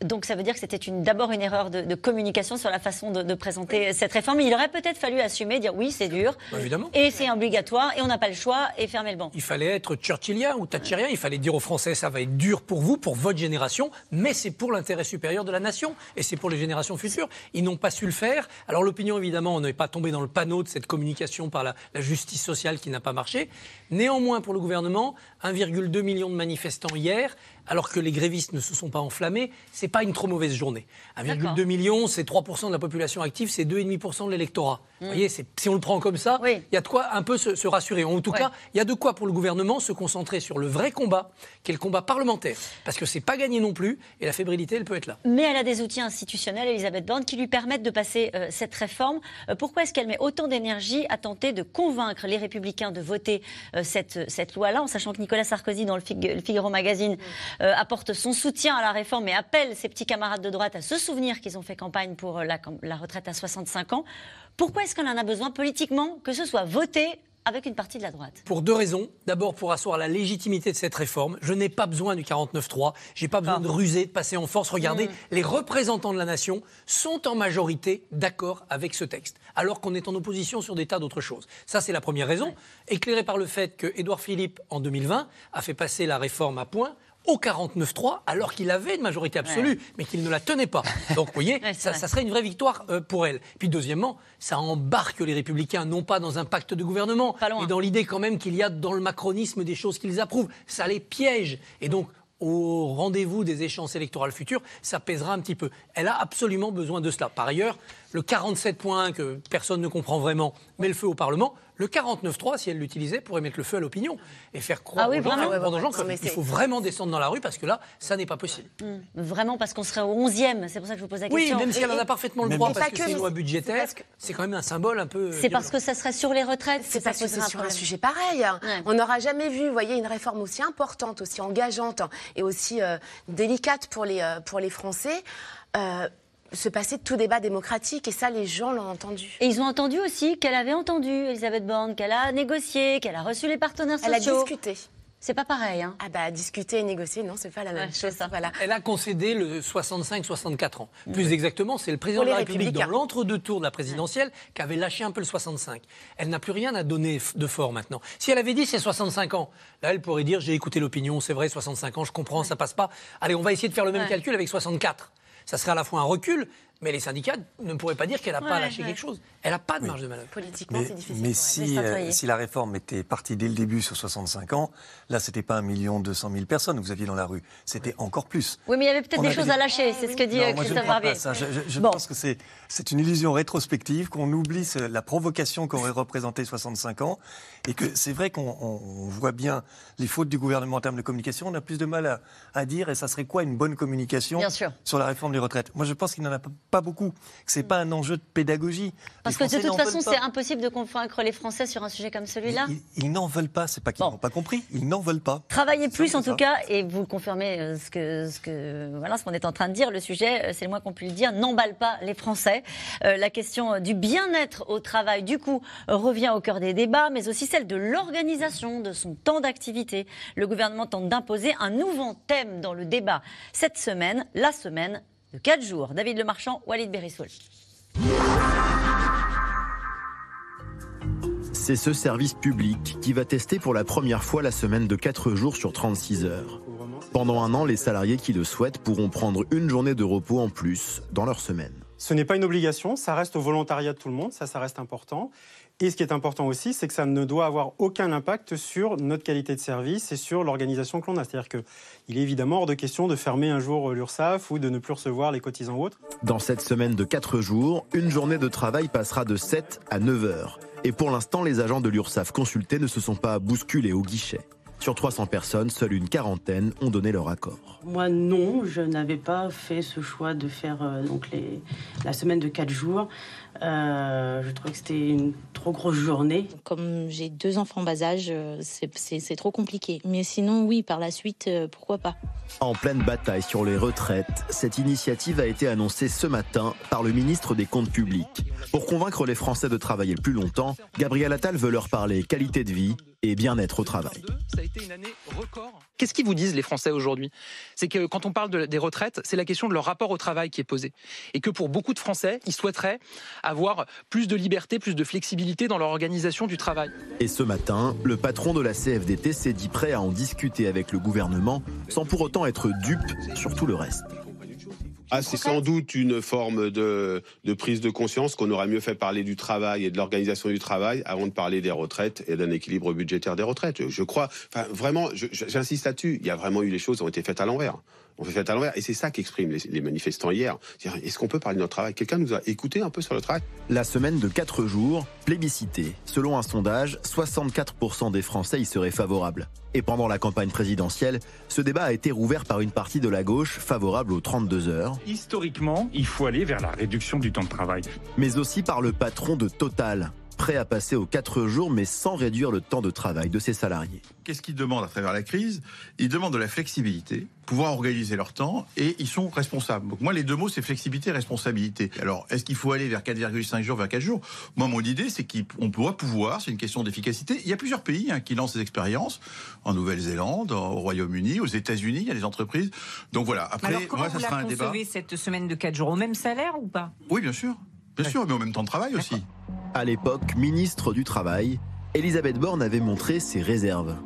Donc ça veut dire que c'était d'abord une erreur de, de communication sur la façon de, de présenter cette réforme. Il aurait peut-être fallu assumer, dire oui, c'est dur, Bah, évidemment. et c'est obligatoire, et on n'a pas le choix, et fermer le banc. Il fallait être churchillien ou thatcherien. Il fallait dire aux Français ça va être dur pour vous, pour votre génération, mais c'est pour l'intérêt supérieur de la nation et c'est pour les générations futures. Ils n'ont pas su le faire. Alors l'opinion, évidemment, on n'est pas tombé dans le panneau de cette communication par la, la justice sociale qui n'a pas marché. Néanmoins, pour le gouvernement, 1,2 million de manifestants hier, alors que les grévistes ne se sont pas enflammés, c'est pas une trop mauvaise journée. 1,2 million, c'est 3% de la population active, c'est 2,5% de l'électorat. Mm. Vous voyez, si on le prend comme ça, il y a de quoi un peu se, se rassurer. En tout Ouais. cas, il y a de quoi pour le gouvernement se concentrer sur le vrai combat, qui est le combat parlementaire. Parce que c'est pas gagné non plus, et la fébrilité, elle peut être là. Mais elle a des outils institutionnels, Elisabeth Borne, qui lui permettent de passer euh, cette réforme. Euh, pourquoi est-ce qu'elle met autant d'énergie à tenter de convaincre les Républicains de voter euh, cette, cette loi-là, en sachant que Nicolas Sarkozy, dans le, Fig- le Figaro Magazine, euh, apporte son soutien à la réforme et appelle ses petits camarades de droite à se souvenir qu'ils ont fait campagne pour euh, la, retraite à 65 ans Pourquoi est-ce qu'on en a besoin politiquement que ce soit voté avec une partie de la droite? Pour deux raisons. D'abord, pour asseoir la légitimité de cette réforme. Je n'ai pas besoin du 49-3. J'ai pas besoin de ruser, de passer en force. Regardez, Mm. les représentants de la nation sont en majorité d'accord avec ce texte, alors qu'on est en opposition sur des tas d'autres choses. Ça, c'est la première raison. Éclairé par le fait que Édouard Philippe, en 2020, a fait passer la réforme à point au 49-3, alors qu'il avait une majorité absolue, Ouais. mais qu'il ne la tenait pas. Donc, vous voyez, Ouais, ça serait une vraie victoire euh, pour elle. Puis, deuxièmement, ça embarque les Républicains, non pas dans un pacte de gouvernement, mais dans l'idée quand même qu'il y a dans le macronisme des choses qu'ils approuvent. Ça les piège. Et donc, au rendez-vous des échéances électorales futures, ça pèsera un petit peu. Elle a absolument besoin de cela. Par ailleurs, le 47.1 que personne ne comprend vraiment met le feu au Parlement. Le 49.3, si elle l'utilisait, pourrait mettre le feu à l'opinion et faire croire Ah oui, aux gens, vraiment Ouais, ouais, ouais. Qu'il faut vraiment descendre dans la rue parce que là, ça n'est pas possible. Mm. Vraiment parce qu'on serait au 11e, c'est pour ça que je vous pose la Oui, question. même si elle en a parfaitement le droit parce pas que c'est une loi c'est- budgétaire, c'est quand même un symbole un peu. C'est parce que ça serait sur les retraites. C'est parce que c'est sur un sujet pareil. On n'aura jamais vu, vous voyez, une réforme aussi importante, aussi engageante et aussi euh, délicate pour les, euh, pour les Français. euh, se passer de tout débat démocratique et ça les gens l'ont entendu. Et ils ont entendu aussi qu'elle avait entendu Elisabeth Borne, qu'elle a négocié, qu'elle a reçu les partenaires Elle a sociaux. discuté. C'est pas pareil, hein Ah bah discuter et négocier, non, c'est pas la même chose. Voilà. Elle a concédé le 65-64 ans. Plus exactement, c'est le président de la République dans l'entre-deux tours de la présidentielle qui avait lâché un peu le 65. Elle n'a plus rien à donner de fort maintenant. Si elle avait dit c'est 65 ans, là elle pourrait dire j'ai écouté l'opinion, c'est vrai 65 ans, je comprends, ça passe pas. Allez, on va essayer de faire le même Ouais. calcul avec 64. Ça serait à la fois un recul, mais les syndicats ne pourraient pas dire qu'elle n'a pas lâché ouais. quelque chose. Elle n'a pas de marge de manœuvre. Politiquement, Mais, c'est difficile. mais si, euh, si la réforme était partie dès le début sur 65 ans, là, c'était pas 1 million 200 000 personnes que vous aviez dans la rue. C'était encore plus. Oui, mais il y avait peut-être On des avait choses dit- à lâcher, c'est ce que dit Non, euh, moi, je ne Christophe Barbier. pas ça. Je, je- je Bon. pense que c'est, c'est une illusion rétrospective, qu'on oublie ce- la provocation qu'aurait représenté 65 ans, et que c'est vrai qu'on on- on voit bien les fautes du gouvernement en termes de communication. On a plus de mal à, à dire, et ça serait quoi une bonne communication sur la réforme des retraites? Moi, je pense qu'il n'en a pas pas beaucoup, que c'est pas un enjeu de pédagogie. Parce que de toute façon, c'est impossible de convaincre les Français sur un sujet comme celui-là. Ils, n'en veulent pas, c'est pas qu'ils n'ont pas compris, ils n'en veulent pas. Travaillez plus en tout cas, et vous confirmez euh, ce que, ce que voilà ce qu'on est en train de dire. Le sujet, euh, c'est le moins qu'on puisse le dire, n'emballe pas les Français. Euh, la question du bien-être au travail, du coup, revient au cœur des débats, mais aussi celle de l'organisation de son temps d'activité. Le gouvernement tente d'imposer un nouveau thème dans le débat cette semaine, la semaine de 4 jours. David Lemarchand, Walid Berissoul. C'est ce service public qui va tester pour la première fois la semaine de 4 jours sur 36 heures. Pendant un an, les salariés qui le souhaitent pourront prendre une journée de repos en plus dans leur semaine. Ce n'est pas une obligation, ça reste au volontariat de tout le monde, ça, ça reste important. Et ce qui est important aussi, c'est que ça ne doit avoir aucun impact sur notre qualité de service et sur l'organisation que l'on a. C'est-à-dire qu'il est évidemment hors de question de fermer un jour l'URSSAF ou de ne plus recevoir les cotisants ou autres. Dans cette semaine de 4 jours, une journée de travail passera de 7 à 9 heures. Et pour l'instant, les agents de l'URSSAF consultés ne se sont pas bousculés au guichet. Sur 300 personnes, seule une quarantaine ont donné leur accord. Moi, non, je n'avais pas fait ce choix de faire euh, donc les, la semaine de 4 jours. Euh, je trouvais que c'était une trop grosse journée. Comme j'ai deux enfants bas âge, euh, c'est trop compliqué. Mais sinon, oui, par la suite, pourquoi pas. En pleine bataille sur les retraites, cette initiative a été annoncée ce matin par le ministre des Comptes publics. Pour convaincre les Français de travailler plus longtemps, Gabriel Attal veut leur parler qualité de vie et bien-être au travail. Ça a été une année record. Qu'est-ce qu'ils vous disent les Français aujourd'hui? C'est que quand on parle des retraites, c'est la question de leur rapport au travail qui est posée. Et que pour beaucoup de Français, ils souhaiteraient avoir plus de liberté, plus de flexibilité dans leur organisation du travail. Et ce matin, le patron de la CFDT s'est dit prêt à en discuter avec le gouvernement sans pour autant être dupe sur tout le reste. Ah, c'est sans doute une forme de, prise de conscience qu'on aurait mieux fait parler du travail et de l'organisation du travail avant de parler des retraites et d'un équilibre budgétaire des retraites. Je crois, enfin, vraiment, j'insiste là-dessus, il y a vraiment eu les choses qui ont été faites à l'envers. On fait fait à l'envers. Et c'est ça qu'expriment les, manifestants hier. Est-ce qu'on peut parler de notre travail? Quelqu'un nous a écouté un peu sur le travail? La semaine de 4 jours, plébiscité. Selon un sondage, 64% des Français y seraient favorables. Et pendant la campagne présidentielle, ce débat a été rouvert par une partie de la gauche favorable aux 32 heures. Historiquement, il faut aller vers la réduction du temps de travail. Mais aussi par le patron de Total, prêt à passer aux 4 jours, mais sans réduire le temps de travail de ses salariés. Qu'est-ce qu'ils demandent à travers la crise? Ils demandent de la flexibilité, pouvoir organiser leur temps, et ils sont responsables. Donc moi, les deux mots, c'est flexibilité et responsabilité. Alors, est-ce qu'il faut aller vers 4,5 jours, vers 4 jours? Moi, mon idée, c'est qu'on doit pouvoir, c'est une question d'efficacité. Il y a plusieurs pays hein, qui lancent ces expériences, en Nouvelle-Zélande, au Royaume-Uni, aux États-Unis, il y a des entreprises. Donc voilà, après, Alors, comment moi, ça sera un débat. cette semaine de 4 jours? Au même salaire ou pas? Oui, bien sûr. Bien sûr, mais au même temps de travail aussi. À l'époque, ministre du Travail, Elisabeth Borne avait montré ses réserves.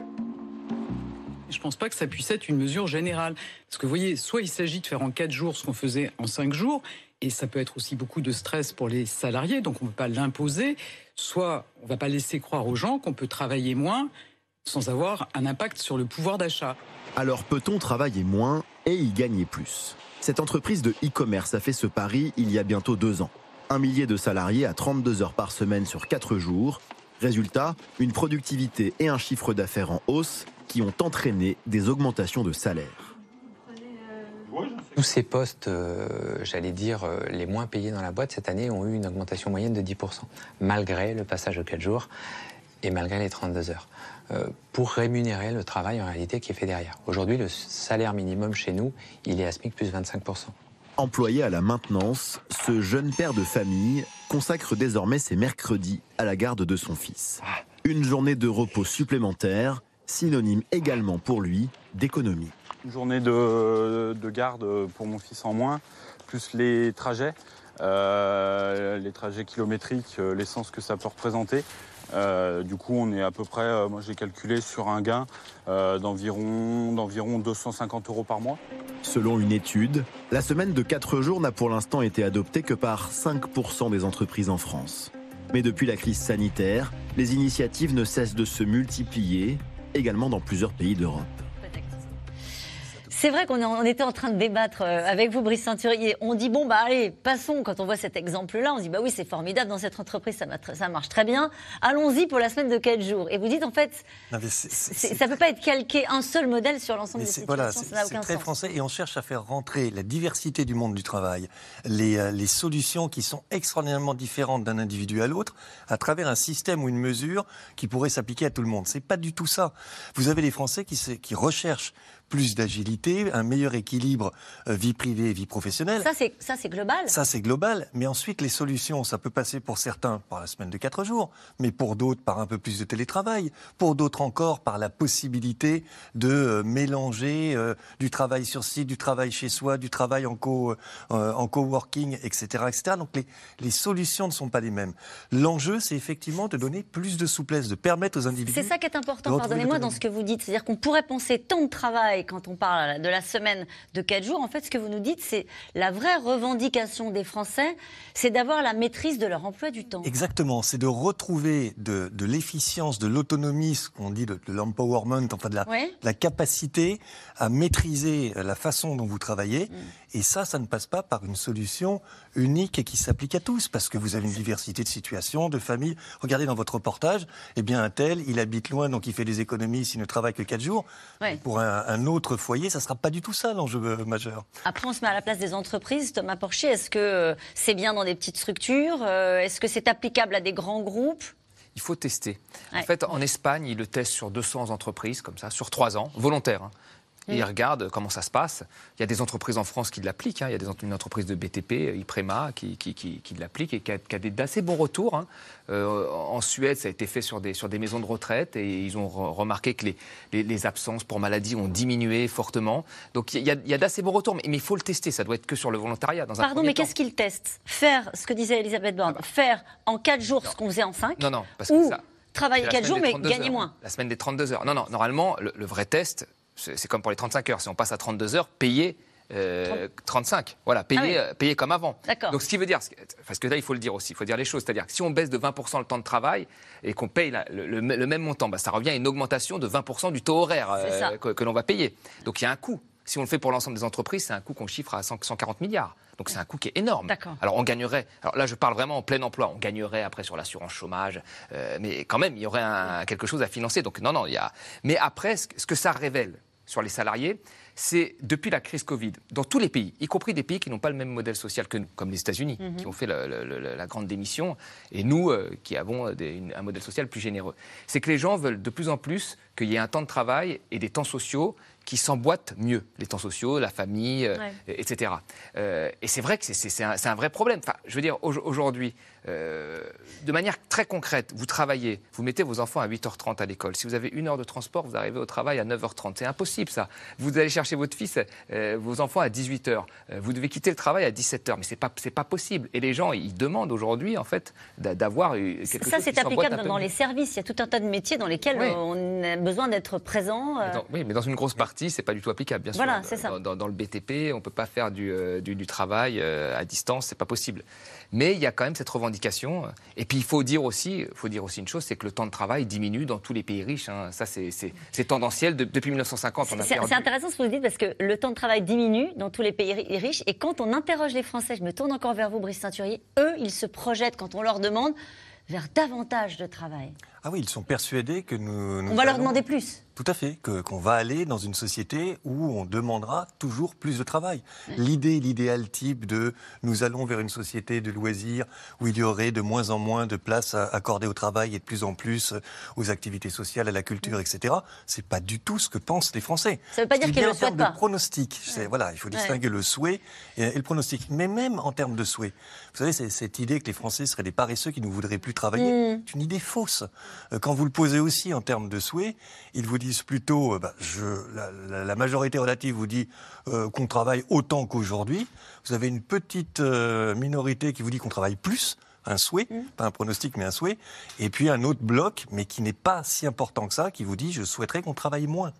Je ne pense pas que ça puisse être une mesure générale. Parce que vous voyez, soit il s'agit de faire en 4 jours ce qu'on faisait en 5 jours, et ça peut être aussi beaucoup de stress pour les salariés, donc on ne peut pas l'imposer, soit on ne va pas laisser croire aux gens qu'on peut travailler moins sans avoir un impact sur le pouvoir d'achat. Alors peut-on travailler moins et y gagner plus? Cette entreprise de e-commerce a fait ce pari il y a bientôt deux ans un millier de salariés à 32 heures par semaine sur 4 jours. Résultat, une productivité et un chiffre d'affaires en hausse qui ont entraîné des augmentations de salaire. Tous ces postes, euh, j'allais dire, euh, les moins payés dans la boîte cette année ont eu une augmentation moyenne de 10%, malgré le passage aux 4 jours et malgré les 32 heures, euh, pour rémunérer le travail en réalité qui est fait derrière. Aujourd'hui, le salaire minimum chez nous, il est à SMIC plus 25%. Employé à la maintenance, ce jeune père de famille consacre désormais ses mercredis à la garde de son fils. Une journée de repos supplémentaire, synonyme également pour lui d'économie. Une journée de, garde pour mon fils en moins, plus les trajets, euh, les trajets kilométriques, euh, l'essence que ça peut représenter. Euh, du coup, on est à peu près, euh, moi j'ai calculé sur un gain euh, d'environ 250 euros par mois. Selon une étude, la semaine de 4 jours n'a pour l'instant été adoptée que par 5% des entreprises en France. Mais depuis la crise sanitaire, les initiatives ne cessent de se multiplier, également dans plusieurs pays d'Europe. C'est vrai qu'on on était en train de débattre euh, avec vous, Brice Ceinturier. On dit, bon, bah allez, passons. Quand on voit cet exemple-là, on se dit, bah oui, c'est formidable. Dans cette entreprise, ça, marche très bien. Allons-y pour la semaine de 4 jours. Et vous dites, en fait, Non, ça ne peut pas être calqué un seul modèle sur l'ensemble des situations. voilà, c'est très sens. français et on cherche à faire rentrer la diversité du monde du travail, les, euh, les solutions qui sont extraordinairement différentes d'un individu à l'autre, à travers un système ou une mesure qui pourrait s'appliquer à tout le monde. C'est pas du tout ça. Vous avez les Français qui recherchent plus d'agilité, un meilleur équilibre euh, vie privée et vie professionnelle. Ça, c'est ça, c'est global. Ça, c'est global. Mais ensuite, les solutions, ça peut passer pour certains par la semaine de 4 jours, mais pour d'autres par un peu plus de télétravail, pour d'autres encore par la possibilité de euh, mélanger euh, du travail sur site, du travail chez soi, du travail en, co, euh, en coworking, etc., etc. Donc les, les solutions ne sont pas les mêmes. L'enjeu, c'est effectivement de donner plus de souplesse, de permettre aux individus. C'est ça qui est important, pardonnez-moi, dans ce que vous dites. C'est-à-dire qu'on pourrait penser temps de travail quand on parle de la semaine de 4 jours. En fait, ce que vous nous dites, c'est la vraie revendication des Français, c'est d'avoir la maîtrise de leur emploi du temps. Exactement, c'est de retrouver de, l'efficience, de l'autonomie, ce qu'on dit de, de l'empowerment, enfin de la capacité à maîtriser la façon dont vous travaillez. Mm. Et ça, ça ne passe pas par une solution unique et qui s'applique à tous, parce que vous avez une diversité de situations, de familles. Regardez dans votre reportage, eh bien un tel, il habite loin, donc il fait des économies s'il ne travaille que 4 jours. Ouais. Pour un, un autre foyer, ça ne sera pas du tout ça l'enjeu euh, majeur. Après, on se met à la place des entreprises. Thomas Porcher, est-ce que euh, c'est bien dans des petites structures Euh, Est-ce que c'est applicable à des grands groupes? Il faut tester. Ouais. En fait, en Espagne, ils le testent sur 200 entreprises, comme ça, sur 3 ans, volontaires. hein. Et Mm. ils regardent comment ça se passe. Il y a des entreprises en France qui l'appliquent. hein. Il y a des, une entreprise de BTP, euh, Iprema, qui, qui, qui, qui l'applique et qui a, a des- d'assez bons retours. hein. Euh, en Suède, ça a été fait sur des, sur des maisons de retraite et ils ont re- remarqué que les, les, les absences pour maladie ont diminué fortement. Donc il y a, d'assez bons retours, mais il faut le tester. Ça doit être que sur le volontariat. Dans un Pardon, mais qu'est-ce qu'ils testent? Faire ce que disait Elisabeth Borne, faire en 4 jours ce qu'on faisait en 5 Non, non, parce que ça. travailler c'est la 4 semaine jours, mais 32 gagner moins. La semaine des 32 heures. Non, non, normalement, le, le vrai test, c'est comme pour les 35 heures. Si on passe à 32 heures, payer euh, 35. Voilà, payer, Ah oui. euh, payer comme avant. Donc ce qui veut dire, parce que là il faut le dire aussi, il faut dire les choses, c'est-à-dire que si on baisse de 20% le temps de travail et qu'on paye la- le, le- le même montant, bah, ça revient à une augmentation de 20% du taux horaire euh, que l'on va payer. Donc il y a un coût. Si on le fait pour l'ensemble des entreprises, c'est un coût qu'on chiffre à 100 140 milliards. Donc c'est un coût qui est énorme. Alors on gagnerait, alors là je parle vraiment en plein emploi, on gagnerait après sur l'assurance chômage, euh, mais quand même il y aurait un- quelque chose à financer. Donc non, non, il y a. Mais après, ce que- ça révèle sur les salariés, c'est depuis la crise Covid, dans tous les pays, y compris des pays qui n'ont pas le même modèle social que nous, comme les États-Unis, Mhm. qui ont fait la grande démission, et nous euh, qui avons euh, des- une- un modèle social plus généreux. C'est que les gens veulent de plus en plus qu'il y ait un temps de travail et des temps sociaux qui s'emboîtent mieux, les temps sociaux, la famille, euh, Ouais. etc. Euh, et c'est vrai que c'est- un, un vrai problème. Enfin, je veux dire, au- aujourd'hui, euh, de manière très concrète, vous travaillez, vous mettez vos enfants à 8h30 à l'école. Si vous avez une heure de transport, vous arrivez au travail à 9h30. C'est impossible, ça. Vous allez chercher votre fils, euh, vos enfants à 18h. Euh, vous devez quitter le travail à 17h. Mais c'est pas, c'est pas possible. Et les gens, ils demandent aujourd'hui, en fait, d'a- d'avoir quelque Ça, chose c'est applicable dans les services. Il y a tout un tas de métiers dans lesquels Oui. on a besoin d'être présent. Mais dans- oui, mais dans une grosse partie, c'est pas du tout applicable, bien sûr. Voilà, c'est ça. Dans, dans- dans le BTP, on peut pas faire du, du, du travail à distance, c'est pas possible. Mais il y a quand même cette revendication. Et puis il faut dire aussi, faut dire aussi une chose, c'est que le temps de travail diminue dans tous les pays riches. hein. Ça, c'est- tendanciel De- depuis 1950. On a C'est intéressant ce que vous dites parce que le temps de travail diminue dans tous les pays ri- riches et quand on interroge les Français, je me tourne encore vers vous, Brice Ceinturier, eux, ils se projettent quand on leur demande vers davantage de travail. Ah oui, ils sont persuadés que nous. nous On va leur demander plus. Tout à fait, que- qu'on va aller dans une société où on demandera toujours plus de travail. L'idée, l'idéal type de nous allons vers une société de loisirs où il y aurait de moins en moins de place accordée au travail et de plus en plus aux activités sociales, à la culture, etc. C'est pas du tout ce que pensent les Français. Ça veut pas dire qu'ils le souhaitent pas. de pronostic. Voilà, il faut Ouais. distinguer le souhait et, et le pronostic. Mais même en termes de souhait, vous savez, cette idée que les Français seraient des paresseux qui ne voudraient plus travailler, Mm. c'est une idée fausse. Euh, Quand vous le posez aussi en termes de souhait, ils vous disent plutôt, euh, bah, je, la, la- la majorité relative vous dit euh, qu'on travaille autant qu'aujourd'hui. Vous avez une petite euh, minorité qui vous dit qu'on travaille plus. Un souhait, pas un pronostic, mais un souhait. Et puis un autre bloc, mais qui n'est pas si important que ça, qui vous dit je souhaiterais qu'on travaille moins.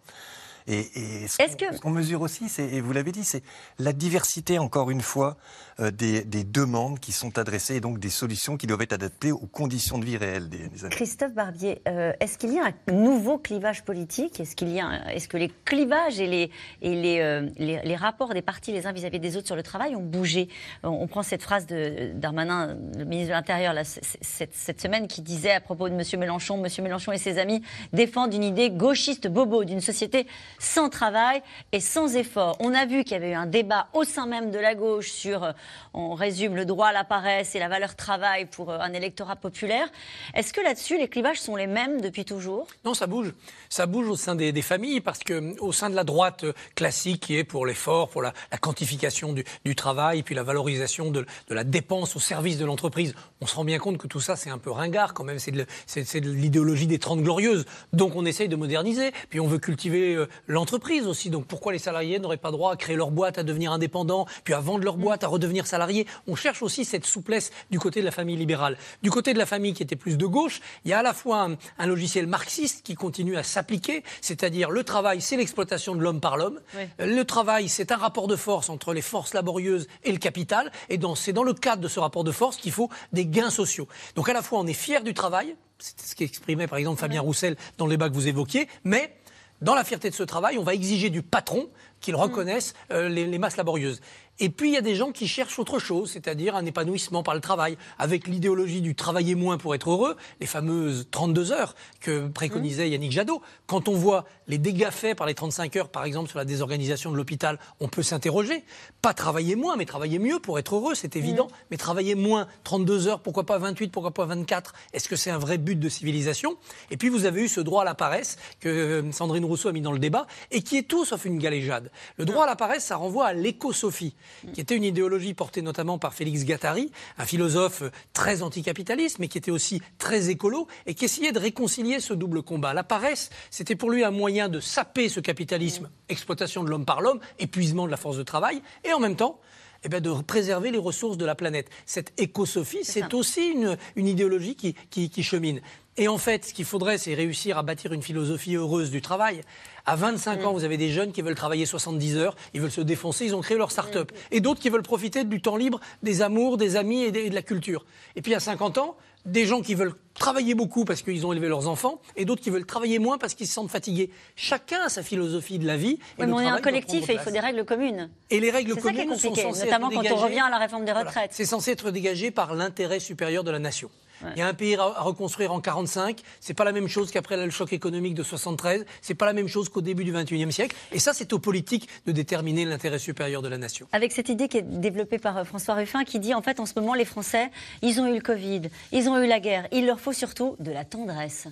Et, et ce qu'on mesure aussi, et vous l'avez dit, c'est la diversité, encore une fois, euh, des, demandes qui sont adressées et donc des solutions qui doivent être adaptées aux conditions de vie réelles des, des Christophe Barbier, euh, est-ce qu'il y a un nouveau clivage politique? Est-ce qu'il y a, est-ce que les clivages et les et les, euh, les, rapports des partis les uns vis-à-vis des autres sur le travail ont bougé? On, prend cette phrase de d'Armanin, le ministre de l'Intérieur, cette, cette, semaine, qui disait à propos de M. Mélenchon, M. Mélenchon et ses amis défendent une idée gauchiste bobo d'une société sans travail et sans effort. On a vu qu'il y avait eu un débat au sein même de la gauche sur on résume le droit à la paresse et la valeur travail pour euh, un électorat populaire. Est-ce que là-dessus, les clivages sont les mêmes depuis toujours? Non, ça bouge. Ça bouge au sein des, familles parce que au sein de la droite euh, classique qui est pour l'effort, pour la, quantification du, travail, puis la valorisation de, la dépense au service de l'entreprise, on se rend bien compte que tout ça, c'est un peu ringard quand même. C'est de, l'idéologie des Trente Glorieuses. Donc on essaye de moderniser. Puis on veut cultiver euh, l'entreprise aussi. Donc pourquoi les salariés n'auraient pas droit à créer leur boîte, à devenir indépendants, puis à vendre leur boîte, à redevenir salariés? On cherche aussi cette souplesse du côté de la famille libérale. Du côté de la famille qui était plus de gauche, il y a à la fois un, logiciel marxiste qui continue à s'appliquer, c'est-à-dire le travail, c'est l'exploitation de l'homme par l'homme. Le travail, c'est un rapport de force entre les forces laborieuses et le capital. Et c'est dans le cadre de ce rapport de force qu'il faut des gains sociaux. Donc à la fois, on est fier du travail, c'est ce qu'exprimait par exemple Fabien Roussel dans le débat que vous évoquiez, mais dans la fierté de ce travail, on va exiger du patron qu'il reconnaisse euh, les, masses laborieuses. Et puis il y a des gens qui cherchent autre chose, c'est-à-dire un épanouissement par le travail, avec l'idéologie du travailler moins pour être heureux, les fameuses 32 heures que préconisait Yannick Jadot. Quand on voit les dégâts faits par les 35 heures, par exemple sur la désorganisation de l'hôpital, on peut s'interroger. Pas travailler moins, mais travailler mieux pour être heureux, c'est évident. Mais travailler moins, 32 heures, pourquoi pas 28, pourquoi pas 24 Est-ce que c'est un vrai but de civilisation? Et puis vous avez eu ce droit à la paresse que euh, Sandrine Rousseau a mis dans le débat et qui est tout sauf une galéjade. Le droit à la paresse, ça renvoie à l'écosophie qui était une idéologie portée notamment par Félix Gattari, un philosophe très anticapitaliste, mais qui était aussi très écolo, et qui essayait de réconcilier ce double combat. La paresse, c'était pour lui un moyen de saper ce capitalisme, exploitation de l'homme par l'homme, épuisement de la force de travail, et en même temps, eh bien, de préserver les ressources de la planète. Cette écosophie, c'est aussi une, idéologie qui, qui, chemine. Et en fait, ce qu'il faudrait, c'est réussir à bâtir une philosophie heureuse du travail. À 25 mm. ans, vous avez des jeunes qui veulent travailler 70 heures, ils veulent se défoncer, ils ont créé leur start-up. Mm. Et d'autres qui veulent profiter du temps libre, des amours, des amis et de la culture. Et puis à 50 ans, des gens qui veulent travailler beaucoup parce qu'ils ont élevé leurs enfants, et d'autres qui veulent travailler moins parce qu'ils se sentent fatigués. Chacun a sa philosophie de la vie. Oui, mais on est un collectif et il faut des règles communes. Et les règles communes sont censées notamment quand on revient à la réforme des retraites. C'est censé être dégagé par l'intérêt supérieur de la nation. Il y a un pays à reconstruire en 45. C'est pas la même chose qu'après le choc économique de 73. C'est pas la même chose qu'au début du 21e siècle. Et ça, c'est aux politiques de déterminer l'intérêt supérieur de la nation. Avec cette idée qui est développée par euh, François Ruffin, qui dit en fait, en ce moment, les Français, ils ont eu le Covid, ils ont eu la guerre. Il leur faut surtout de la tendresse.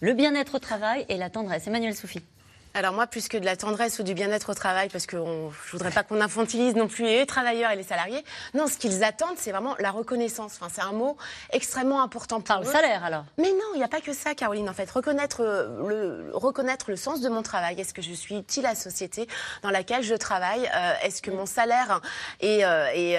Le bien-être au travail et la tendresse. Emmanuel Soufi. Alors moi, plus que de la tendresse ou du bien-être au travail, parce que on, je voudrais pas qu'on infantilise non plus les travailleurs et les salariés. Non, ce qu'ils attendent, c'est vraiment la reconnaissance. Enfin, c'est un mot extrêmement important pour Par le salaire, alors. Mais non, il n'y a pas que ça, Caroline. En fait, reconnaître le reconnaître le sens de mon travail. Est-ce que je suis utile à la société dans laquelle je travaille euh, Est-ce que mon salaire est, euh, est,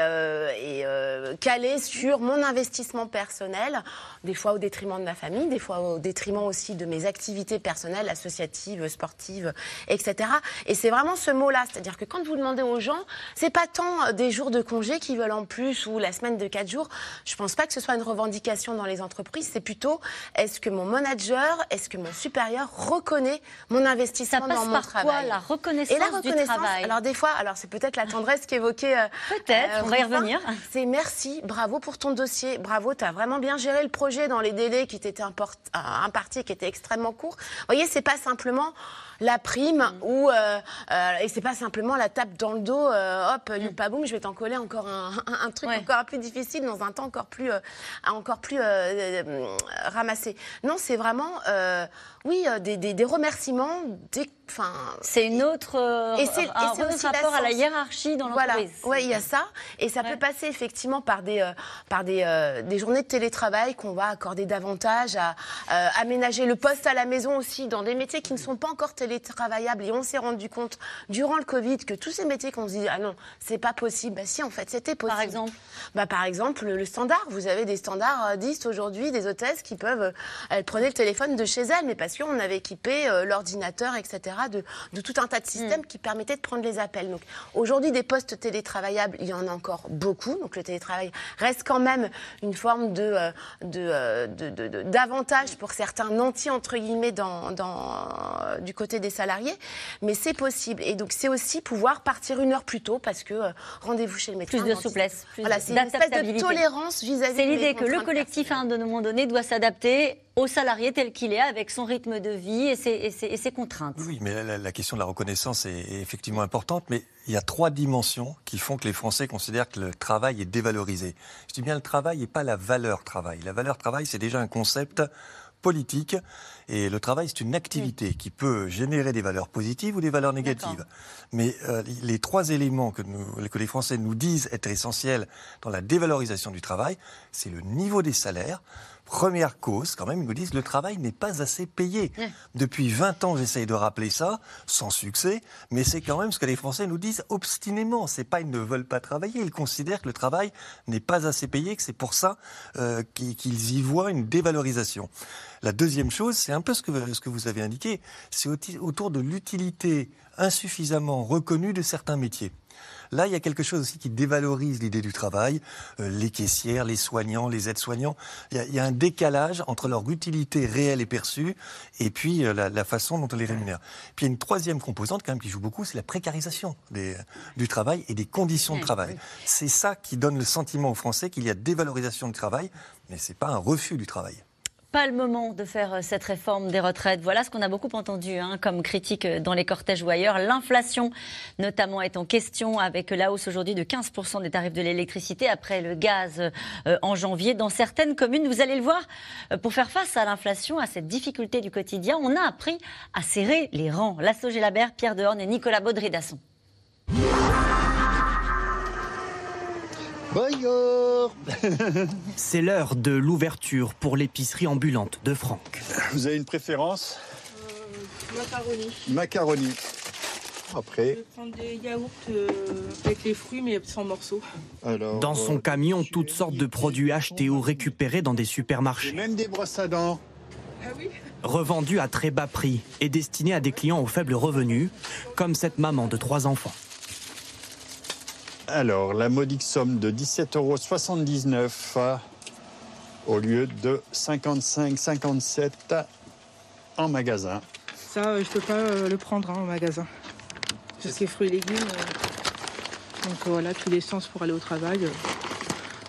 euh, calé sur mon investissement personnel, des fois au détriment de ma famille, des fois au détriment aussi de mes activités personnelles, associatives, sportives etc. Et c'est vraiment ce mot-là, c'est-à-dire que quand vous demandez aux gens, c'est pas tant euh, des jours de congé qu'ils veulent en plus ou la semaine de quatre jours. Je pense pas que ce soit une revendication dans les entreprises. C'est plutôt est-ce que mon manager, est-ce que mon supérieur reconnaît mon investissement dans mon travail quoi, la reconnaissance, Et la reconnaissance du travail? Alors des fois, alors c'est peut-être la tendresse qu'évoquait. Euh, peut-être, euh, on va y revenir. C'est merci, bravo pour ton dossier, bravo, tu as vraiment bien géré le projet dans les délais qui étaient impartis, qui étaient extrêmement courts. Vous voyez, c'est pas simplement la prime mm. ou euh, euh, et c'est pas simplement la tape dans le dos euh, hop mm. pas boum je vais t'en coller encore un, un, truc encore plus difficile dans un temps encore plus encore plus ramassé non c'est vraiment oui des, des, des remerciements des c'est une autre, euh, et c'est, un autre rapport à la hiérarchie dans l'entreprise. Voilà. Oui, il y a ça. Et ça peut passer effectivement par des, euh, par des, euh, des, journées de télétravail qu'on va accorder davantage à aménager le poste à la maison aussi dans des métiers qui ne sont pas encore télétravaillables. Et on s'est rendu compte durant le Covid que tous ces métiers qu'on se dit ah non c'est pas possible. Bah si en fait c'était possible. Par exemple? Bah par exemple le, standard. Vous avez des standards 10 aujourd'hui des hôtesses qui peuvent elles prenaient le téléphone de chez elles mais parce qu'on avait équipé l'ordinateur etc de, de tout un tas de systèmes qui permettaient de prendre les appels. Donc aujourd'hui, des postes télétravaillables, il y en a encore beaucoup. Donc le télétravail reste quand même une forme de, euh, de, euh, d'avantage pour certains nantis, entre guillemets, dans, dans, euh, du côté des salariés. Mais c'est possible. Et donc c'est aussi pouvoir partir une heure plus tôt parce que euh, rendez-vous chez le médecin. Plus de dentiste. souplesse, plus voilà, c'est une espèce de tolérance vis-à-vis C'est l'idée que le collectif, à un moment donné, doit s'adapter au salarié tel qu'il est, avec son rythme de vie et ses, et ses- et ses contraintes. Oui, mais la, la- la question de la reconnaissance est, est effectivement importante, mais il y a trois dimensions qui font que les Français considèrent que le travail est dévalorisé. Je dis bien le travail et pas la valeur travail. La valeur travail, c'est déjà un concept politique et le travail, c'est une activité qui peut générer des valeurs positives ou des valeurs négatives. Mais euh, les trois éléments que, nous- que les Français nous disent être essentiels dans la dévalorisation du travail, c'est le niveau des salaires. Première cause, quand même, ils nous disent le travail n'est pas assez payé. Depuis 20 ans, j'essaye de rappeler ça, sans succès, mais c'est quand même ce que les Français nous disent obstinément. C'est pas ils ne veulent pas travailler, ils considèrent que le travail n'est pas assez payé, que c'est pour ça euh, qu'ils y voient une dévalorisation. La deuxième chose, c'est un peu ce que, ce que vous avez indiqué, c'est au- autour de l'utilité insuffisamment reconnue de certains métiers. Là, il y a quelque chose aussi qui dévalorise l'idée du travail. Euh, les caissières, les soignants, les aides-soignants. Il, y a- il y a un décalage entre leur utilité réelle et perçue et puis euh, la, la façon dont on les rémunère. Puis il y a une troisième composante quand même qui joue beaucoup, c'est la précarisation des- du travail et des conditions de travail. C'est ça qui donne le sentiment aux Français qu'il y a dévalorisation du travail, mais c'est pas un refus du travail. Pas le moment de faire euh, cette réforme des retraites. Voilà ce qu'on a beaucoup entendu hein, comme critique euh, dans les cortèges ou ailleurs. L'inflation, notamment, est en question avec la hausse aujourd'hui de 15% des tarifs de l'électricité après le gaz euh, en janvier. Dans certaines communes, vous allez le voir, pour faire face à l'inflation, à cette difficulté du quotidien, on a appris à serrer les rangs. Lasso Gélabert, Pierre Dehorne et Nicolas Baudry-Dasson. Bonjour C'est l'heure de l'ouverture pour l'épicerie ambulante de Franck. Vous avez une préférence Macaroni. Macaroni. Après, Je vais prendre des yaourts euh, avec les fruits, mais sans morceaux. alors. Dans son camion, toutes sortes de produits achetés ou récupérés dans des supermarchés. Même des brosses à dents. Revendus à très bas prix et destinés à des clients aux faibles revenus, comme cette maman de trois enfants. Alors, la modique somme de 17,79 euros au lieu de 55,57 en magasin. Ça, euh, je peux pas euh, le prendre hein, en magasin. Tout ce qui est fruits et légumes. euh, Donc voilà, puis l'essence pour aller au travail, euh,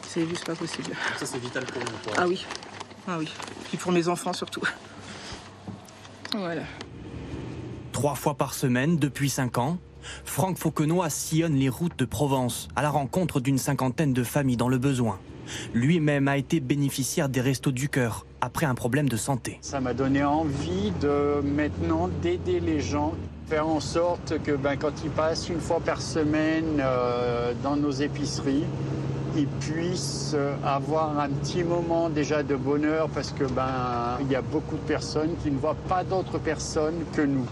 c'est juste pas possible. Ça, c'est vital pour nous. Ah oui, ah oui. Puis pour mes enfants surtout. Voilà. Trois fois par semaine, depuis cinq ans, Franck Fauquenois sillonne les routes de Provence à la rencontre d'une cinquantaine de familles dans le besoin. Lui-même a été bénéficiaire des Restos du Cœur après un problème de santé. Ça m'a donné envie de maintenant d'aider les gens, faire en sorte que ben, quand ils passent une fois par semaine euh, dans nos épiceries, ils puissent euh, avoir un petit moment déjà de bonheur parce que ben il y a beaucoup de personnes qui ne voient pas d'autres personnes que nous.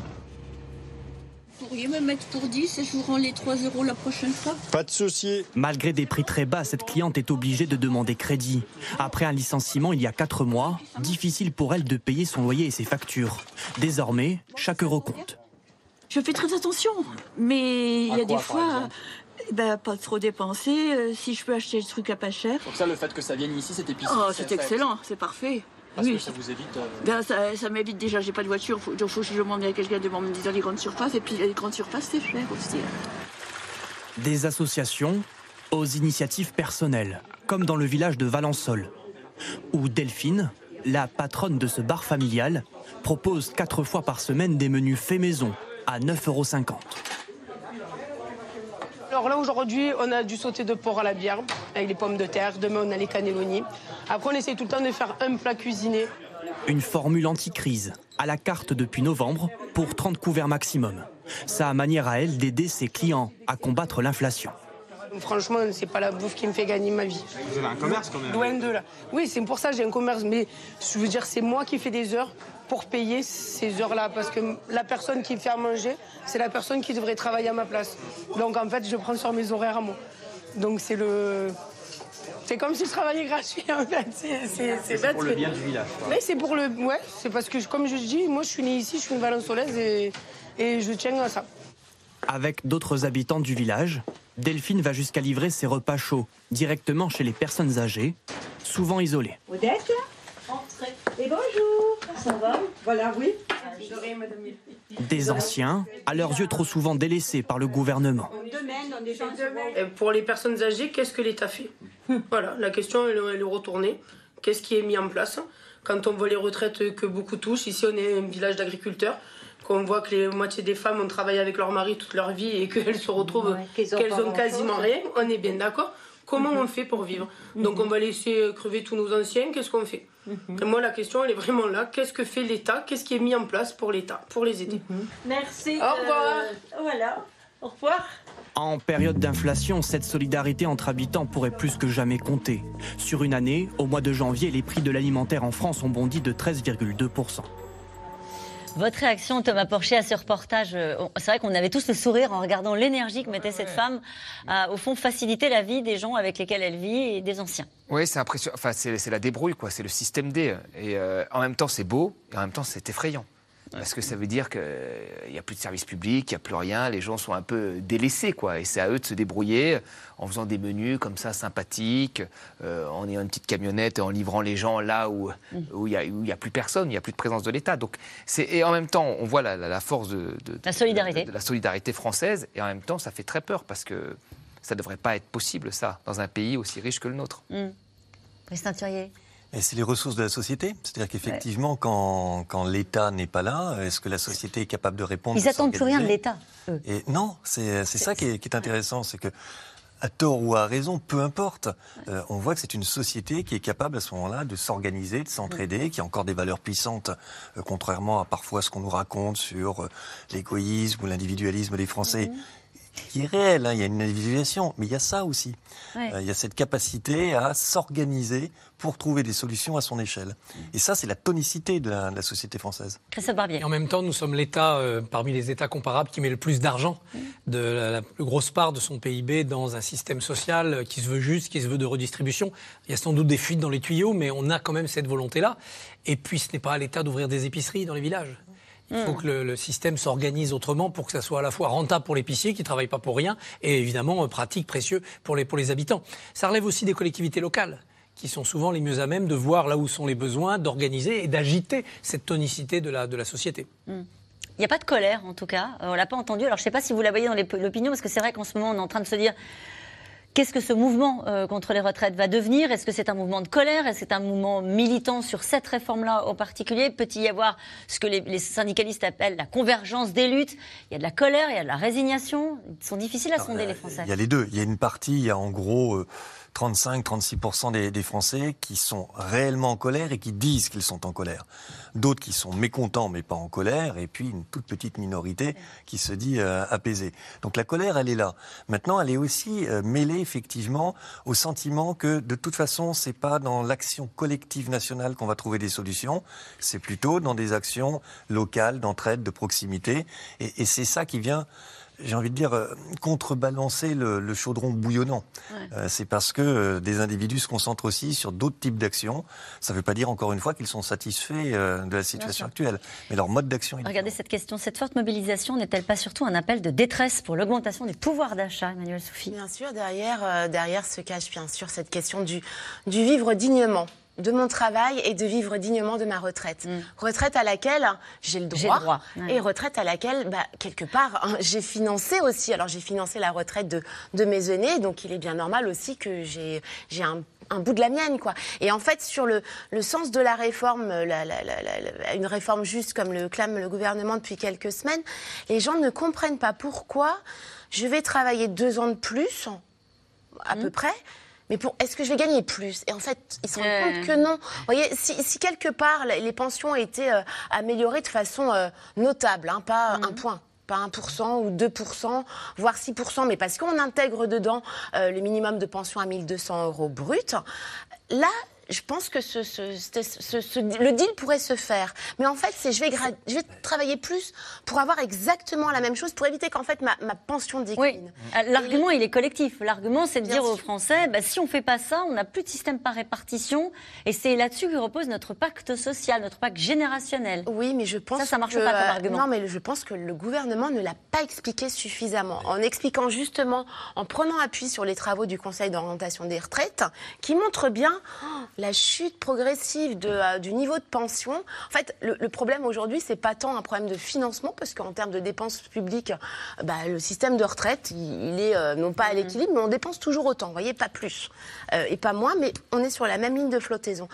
Vous pourriez me mettre pour 10 et je vous rends les 3 euros la prochaine fois Pas de souci. Malgré des prix très bas, cette cliente est obligée de demander crédit. Après un licenciement il y a quatre mois, difficile pour elle de payer son loyer et ses factures. Désormais, chaque euro compte. Je fais très attention, mais il y a quoi, des fois, eh ben, pas trop dépenser. euh, si je peux acheter des trucs à pas cher. Donc ça, le fait que ça vienne ici, c'est épicerie. Oh, c'est excellent, c'est parfait. Oui. vous évite... euh, Ben, ça, ça m'évite déjà, j'ai pas de voiture, faut, donc faut que je demande à quelqu'un de m'emmener dans les grandes surfaces, et puis les grandes surfaces, c'est cher aussi. hein. Des associations aux initiatives personnelles, comme dans le village de Valençol, où Delphine, la patronne de ce bar familial, propose quatre fois par semaine des menus faits maison à 9,50 euros. Alors là aujourd'hui on a du sauté de porc à la bière avec les pommes de terre, demain on a les cannelloni. Après on essaie tout le temps de faire un plat cuisiné. Une formule anti-crise, à la carte depuis novembre, pour 30 couverts maximum. Sa manière à elle d'aider ses clients à combattre l'inflation. Franchement c'est pas la bouffe qui me fait gagner ma vie. Vous avez un commerce quand Loin de là. Oui c'est pour ça que j'ai un commerce mais je veux dire c'est moi qui fais des heures pour payer ces heures-là parce que la personne qui me fait à manger c'est la personne qui devrait travailler à ma place. Donc en fait je prends sur mes horaires à moi. Donc c'est le... C'est comme si je travaillais gratuit en fait. C'est- C'est c'est bête, mais- du village. Mais c'est pour le. Ouais, c'est parce que, comme je dis, moi je suis née ici, je suis une Valençolaise et, Et je tiens à ça. Avec d'autres habitants du village, Delphine va jusqu'à livrer ses repas chauds directement chez les personnes âgées, souvent isolées. Odette Entrez. Et bonjour. Ça va Voilà, oui. Des anciens, à leurs yeux trop souvent délaissés par le gouvernement. Et pour les personnes âgées, qu'est-ce que l'État fait? Voilà, la question elle, elle est retournée. Qu'est-ce qui est mis en place? Quand on voit les retraites que beaucoup touchent, ici on est un village d'agriculteurs, qu'on voit que la moitié des femmes ont travaillé avec leur mari toute leur vie et qu'elles se retrouvent, ont qu'elles ont quasiment rien, on est bien d'accord. Comment on fait pour vivre? Donc on va laisser crever tous nos anciens, qu'est-ce qu'on fait? Et Moi la question elle est vraiment là, qu'est-ce que fait l'État? Qu'est-ce qui est mis en place pour l'État, pour les aider? Merci. Au revoir. Euh, voilà. Au revoir. En période d'inflation, cette solidarité entre habitants pourrait plus que jamais compter. Sur une année, au mois de janvier, les prix de l'alimentaire en France ont bondi de 13,2%. Votre réaction, Thomas Porcher, à ce reportage euh, C'est vrai qu'on avait tous le sourire en regardant l'énergie que mettait cette femme à, au fond, faciliter la vie des gens avec lesquels elle vit et des anciens. Oui, c'est impressionnant. Enfin, c'est c'est la débrouille, quoi. C'est le système D. Et euh, en même temps, c'est beau, et en même temps, c'est effrayant. Parce que ça veut dire qu'il n'y a plus de service public, il n'y a plus rien, les gens sont un peu délaissés, quoi. Et c'est à eux de se débrouiller en faisant des menus comme ça sympathiques, euh, en ayant une petite camionnette et en livrant les gens là où où il n'y a, où il y a plus personne, il n'y a plus de présence de l'État. Donc, et en même temps, on voit la, la- la force de, de- La solidarité. de- de la solidarité française, et en même temps, ça fait très peur parce que ça ne devrait pas être possible, ça, dans un pays aussi riche que le nôtre. Christin Et c'est les ressources de la société. C'est-à-dire qu'effectivement, quand, quand l'État n'est pas là, est-ce que la société est capable de répondre Ils de n'attendent plus rien de l'État. Et non, c'est ça qui est, qui est intéressant, c'est que à tort ou à raison, peu importe, euh, on voit que c'est une société qui est capable à ce moment-là de s'organiser, de s'entraider, qui a encore des valeurs puissantes, euh, contrairement à parfois ce qu'on nous raconte sur euh, l'égoïsme ou l'individualisme des Français. Qui est réel, hein, il y a une individualisation, mais il y a ça aussi. Ouais. Euh, il y a cette capacité à s'organiser pour trouver des solutions à son échelle. Et ça, c'est la tonicité de la, de la société française. Christophe Barbier. Et en même temps, nous sommes l'État, euh, parmi les États comparables, qui met le plus d'argent, de la, la plus grosse part de son PIB dans un système social euh, qui se veut juste, qui se veut de redistribution. Il y a sans doute des fuites dans les tuyaux, mais on a quand même cette volonté-là. Et puis, ce n'est pas à l'État d'ouvrir des épiceries dans les villages. Il faut Mm. que le, le système s'organise autrement pour que ça soit à la fois rentable pour l'épicier qui ne travaille pas pour rien et évidemment euh, pratique, précieux pour les, pour les habitants. Ça relève aussi des collectivités locales qui sont souvent les mieux à même de voir là où sont les besoins, d'organiser et d'agiter cette tonicité de la, de la société. Hmm. Il n'y a pas de colère, en tout cas. Euh, on l'a pas entendu. Alors, je ne sais pas si vous la voyez dans l'opinion, parce que c'est vrai qu'en ce moment, on est en train de se dire qu'est-ce que ce mouvement euh, contre les retraites va devenir? Est-ce que c'est un mouvement de colère? Est-ce que c'est un mouvement militant sur cette réforme-là en particulier? Peut-il y avoir ce que les, les syndicalistes appellent la convergence des luttes? Il y a de la colère, il y a de la résignation. Ils sont difficiles à sonder, les Français. Il y a les deux. Il y a une partie, il y a en gros euh, 35-36% des, des Français qui sont réellement en colère et qui disent qu'ils sont en colère. D'autres qui sont mécontents mais pas en colère. Et puis une toute petite minorité qui se dit euh, apaisée. Donc la colère, elle est là. Maintenant, elle est aussi euh, mêlée effectivement au sentiment que de toute façon, c'est pas dans l'action collective nationale qu'on va trouver des solutions. C'est plutôt dans des actions locales, d'entraide, de proximité. Et, et c'est ça qui vient j'ai envie de dire, euh, contrebalancer le, le chaudron bouillonnant. Ouais. Euh, c'est parce que euh, des individus se concentrent aussi sur d'autres types d'actions. Ça ne veut pas dire, encore une fois, qu'ils sont satisfaits euh, de la situation actuelle. Mais leur mode d'action est Regardez cette question. Cette forte mobilisation n'est-elle pas surtout un appel de détresse pour l'augmentation du pouvoir d'achat, Emmanuel Soufi Bien sûr, derrière, euh, derrière se cache bien sûr cette question du, du vivre dignement de mon travail et de vivre dignement de ma retraite. Retraite à laquelle j'ai le Mm. J'ai droit, le droit, ouais. et retraite à laquelle, bah, quelque part, hein, j'ai financé aussi. Alors j'ai financé la retraite de, de mes aînés, donc il est bien normal aussi que j'ai j'ai un un bout de la mienne, quoi. Et en fait, sur le, le sens de la réforme, la- la- la- la- la- une réforme juste comme le clame le gouvernement depuis quelques semaines, les gens ne comprennent pas pourquoi je vais travailler deux ans de plus, à Mmh. peu près. Mais pour, est-ce que je vais gagner plus? Et en fait, ils se rendent Euh. compte que non. Vous voyez, si, si quelque part les pensions étaient euh, améliorées de façon euh, notable, hein, pas un point, pas 1% ou 2%, voire 6%, mais parce qu'on intègre dedans euh, le minimum de pension à 1200 euros brut, là, je pense que ce, ce- ce- ce- ce- le deal pourrait se faire. Mais en fait, c'est je vais, gra- je vais travailler plus pour avoir exactement la même chose, pour éviter qu'en fait ma, ma pension décline. Euh, L'argument, il est collectif. L'argument, c'est de Bien dire aux. Français, bah, si on fait pas ça, on n'a plus de système par répartition. Et c'est là-dessus que repose notre pacte social, notre pacte générationnel. Oui, mais je pense ça, ça marche que, pas comme euh, argument. Non, mais je pense que le gouvernement ne l'a pas expliqué suffisamment. En expliquant justement, en prenant appui sur les travaux du Conseil d'orientation des retraites, qui montrent bien oh, la chute progressive de, euh, du niveau de pension. En fait, le, le problème aujourd'hui, c'est pas tant un problème de financement, parce qu'en termes de dépenses publiques, bah, le système de retraite, il, il est euh, non pas Mm-hmm. à l'équilibre, mais on dépense toujours autant. Vous voyez, pas plus euh, et pas moins, mais on est sur la même ligne de flottaison.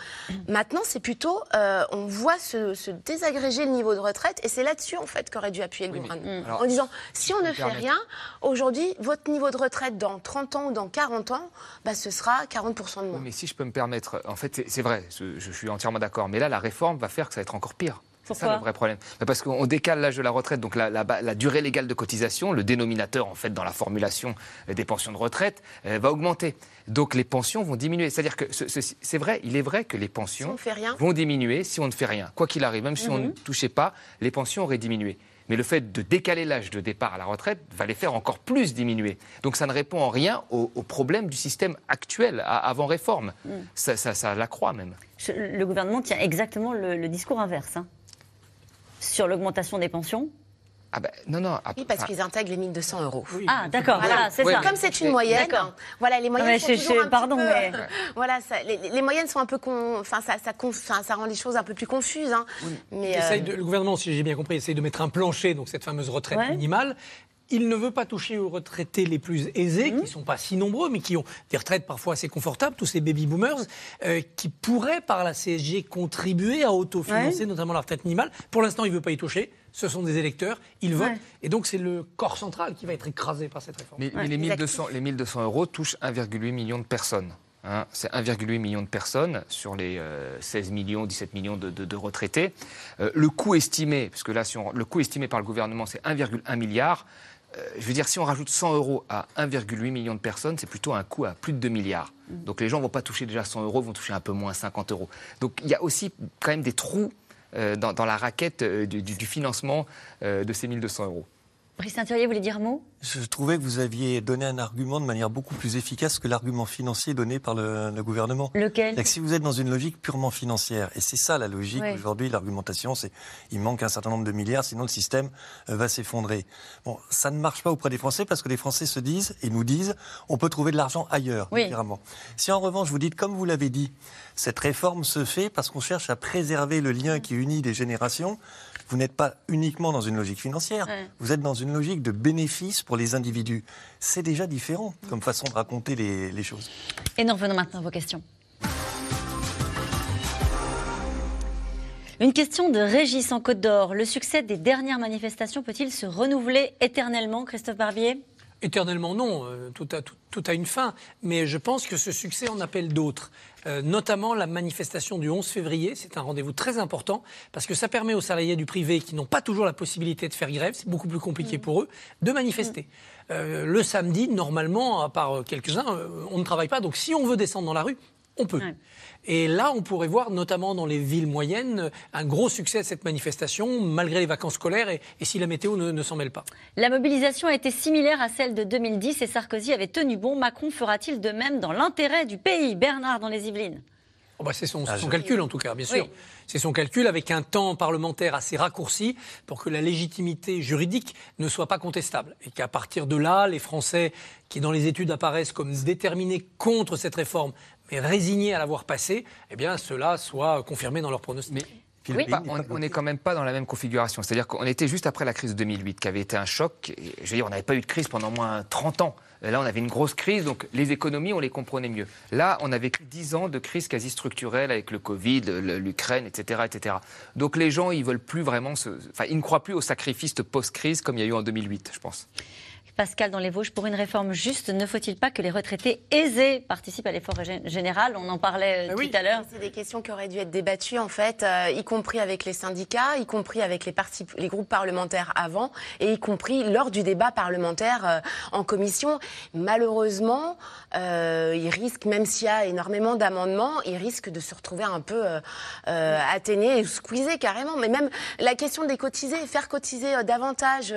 Maintenant, c'est plutôt, on voit se, se désagréger le niveau de retraite, et c'est là-dessus en fait qu'aurait dû appuyer le gouvernement. alors, en disant, si on ne fait rien, aujourd'hui, votre niveau de retraite dans 30 ans ou dans 40 ans, bah, ce sera 40% de moins. Mais si je peux me permettre, en fait, c'est- vrai, je, suis entièrement d'accord. Mais là, la réforme va faire que ça va être encore pire. C'est ça le vrai problème. Parce qu'on décale l'âge de la retraite, donc la, la ba- la durée légale de cotisation, le dénominateur en fait dans la formulation euh, des pensions de retraite, euh, va augmenter. Donc les pensions vont diminuer. C'est-à-dire que ce- c'est vrai, il est vrai que les pensions Si vont diminuer si on ne fait rien. Quoi qu'il arrive, même si on ne Mhm. touchait pas, les pensions auraient diminué. Mais le fait de décaler l'âge de départ à la retraite va les faire encore plus diminuer. Donc ça ne répond en rien au, au problème du système actuel, à- avant réforme. Mm. Ça, ça, ça l'accroît même. Le gouvernement tient exactement le, le discours inverse. hein. Sur l'augmentation des pensions. Ah ben, non, non. Oui, parce qu'ils intègrent les 1200 euros. Ah, d'accord, voilà, c'est ça. Comme c'est une moyenne, D'accord. voilà, les moyennes sont toujours un petit peu- mais- voilà, ça- les, les moyennes sont un peu, con- enfin, ça, rend les choses un peu plus confuses. hein. Mais euh, de- le gouvernement, si j'ai bien compris, essaye de mettre un plancher, donc cette fameuse retraite Ouais. minimale. Il ne veut pas toucher aux retraités les plus aisés, Mmh. qui ne sont pas si nombreux, mais qui ont des retraites parfois assez confortables, tous ces baby boomers, euh, qui pourraient, par la CSG, contribuer à autofinancer Ouais. notamment la retraite minimale. Pour l'instant, il ne veut pas y toucher. Ce sont des électeurs, ils votent. Ouais. Et donc, c'est le corps central qui va être écrasé par cette réforme. Mais, mais les, 1200, les 1200 euros touchent 1,8 million de personnes. hein. c'est 1,8 million de personnes sur les euh, 16 millions, 17 millions de, de- de retraités. Euh, le coût estimé, parce que là, si on- le coût estimé par le gouvernement, c'est 1,1 milliard. Euh, je veux dire, si on rajoute 100 euros à 1,8 million de personnes, c'est plutôt un coût à plus de 2 milliards. Donc les gens ne vont pas toucher déjà 100 euros, vont toucher un peu moins 50 euros. Donc il y a aussi quand même des trous euh, dans, dans la raquette euh, du, du- financement de ces 1200 euros. Brice Saint-Thurier voulait dire un mot? Je trouvais que vous aviez donné un argument de manière beaucoup plus efficace que l'argument financier donné par le, le gouvernement. Lequel? Que si vous êtes dans une logique purement financière, et c'est ça la logique Oui. aujourd'hui, l'argumentation, c'est il manque un certain nombre de milliards, sinon le système euh, va s'effondrer. Bon, ça ne marche pas auprès des Français parce que les Français se disent et nous disent on peut trouver de l'argent ailleurs, Oui. Si en revanche vous dites, comme vous l'avez dit, cette réforme se fait parce qu'on cherche à préserver le lien qui unit les générations, vous n'êtes pas uniquement dans une logique financière, Ouais. vous êtes dans une logique de bénéfice pour les individus. C'est déjà différent comme façon de raconter les, les choses. Et nous revenons maintenant à vos questions. Une question de Régis en Côte d'Or. Le succès des dernières manifestations peut-il se renouveler éternellement, Christophe Barbier? Éternellement non, euh, tout, a, tout, tout a une fin, mais je pense que ce succès en appelle d'autres, Euh, notamment la manifestation du 11 février, c'est un rendez-vous très important, parce que ça permet aux salariés du privé qui n'ont pas toujours la possibilité de faire grève, c'est beaucoup plus compliqué pour eux, de manifester. Euh, le samedi, normalement, à part quelques-uns, on ne travaille pas, donc si on veut descendre dans la rue, on peut. Et là, on pourrait voir, notamment dans les villes moyennes, un gros succès de cette manifestation, malgré les vacances scolaires et, et si la météo ne, ne s'en mêle pas. La mobilisation a été similaire à celle de 2010 et Sarkozy avait tenu bon. Macron fera-t-il de même dans l'intérêt du pays? Bernard dans les Yvelines Oh bah, c'est son, Ah, son calcul en tout cas, bien sûr. Oui. C'est son calcul avec un temps parlementaire assez raccourci pour que la légitimité juridique ne soit pas contestable. Et qu'à partir de là, les Français qui dans les études apparaissent comme déterminés contre cette réforme, mais résignés à l'avoir passée, eh bien cela soit confirmé dans leurs pronostics. Mais pas- on- n'est quand même pas dans la même configuration. C'est-à-dire qu'on était juste après la crise de 2008, qui avait été un choc. Et, je veux dire, on n'avait pas eu de crise pendant moins 30 ans. Là, on avait une grosse crise, donc les économies, on les comprenait mieux. Là, on a vécu 10 ans de crise quasi structurelle avec le Covid, l'Ukraine, etc., etc. Donc les gens, ils veulent plus vraiment se... Enfin, ils ne croient plus au sacrifice post-crise comme il y a eu en 2008, je pense. Pascal, dans les Vosges, pour une réforme juste, ne faut-il pas que les retraités aisés participent à l'effort gé- général? On en parlait euh, Ah tout à l'heure. C'est des questions qui auraient dû être débattues, en fait, euh, y compris avec les syndicats, y compris avec les, partis, les groupes parlementaires avant, et y compris lors du débat parlementaire euh, en commission. Malheureusement, euh, il risque, même s'il y a énormément d'amendements, il risque de se retrouver un peu atténué et squeezé carrément. Mais même la question des cotisés, faire cotiser davantage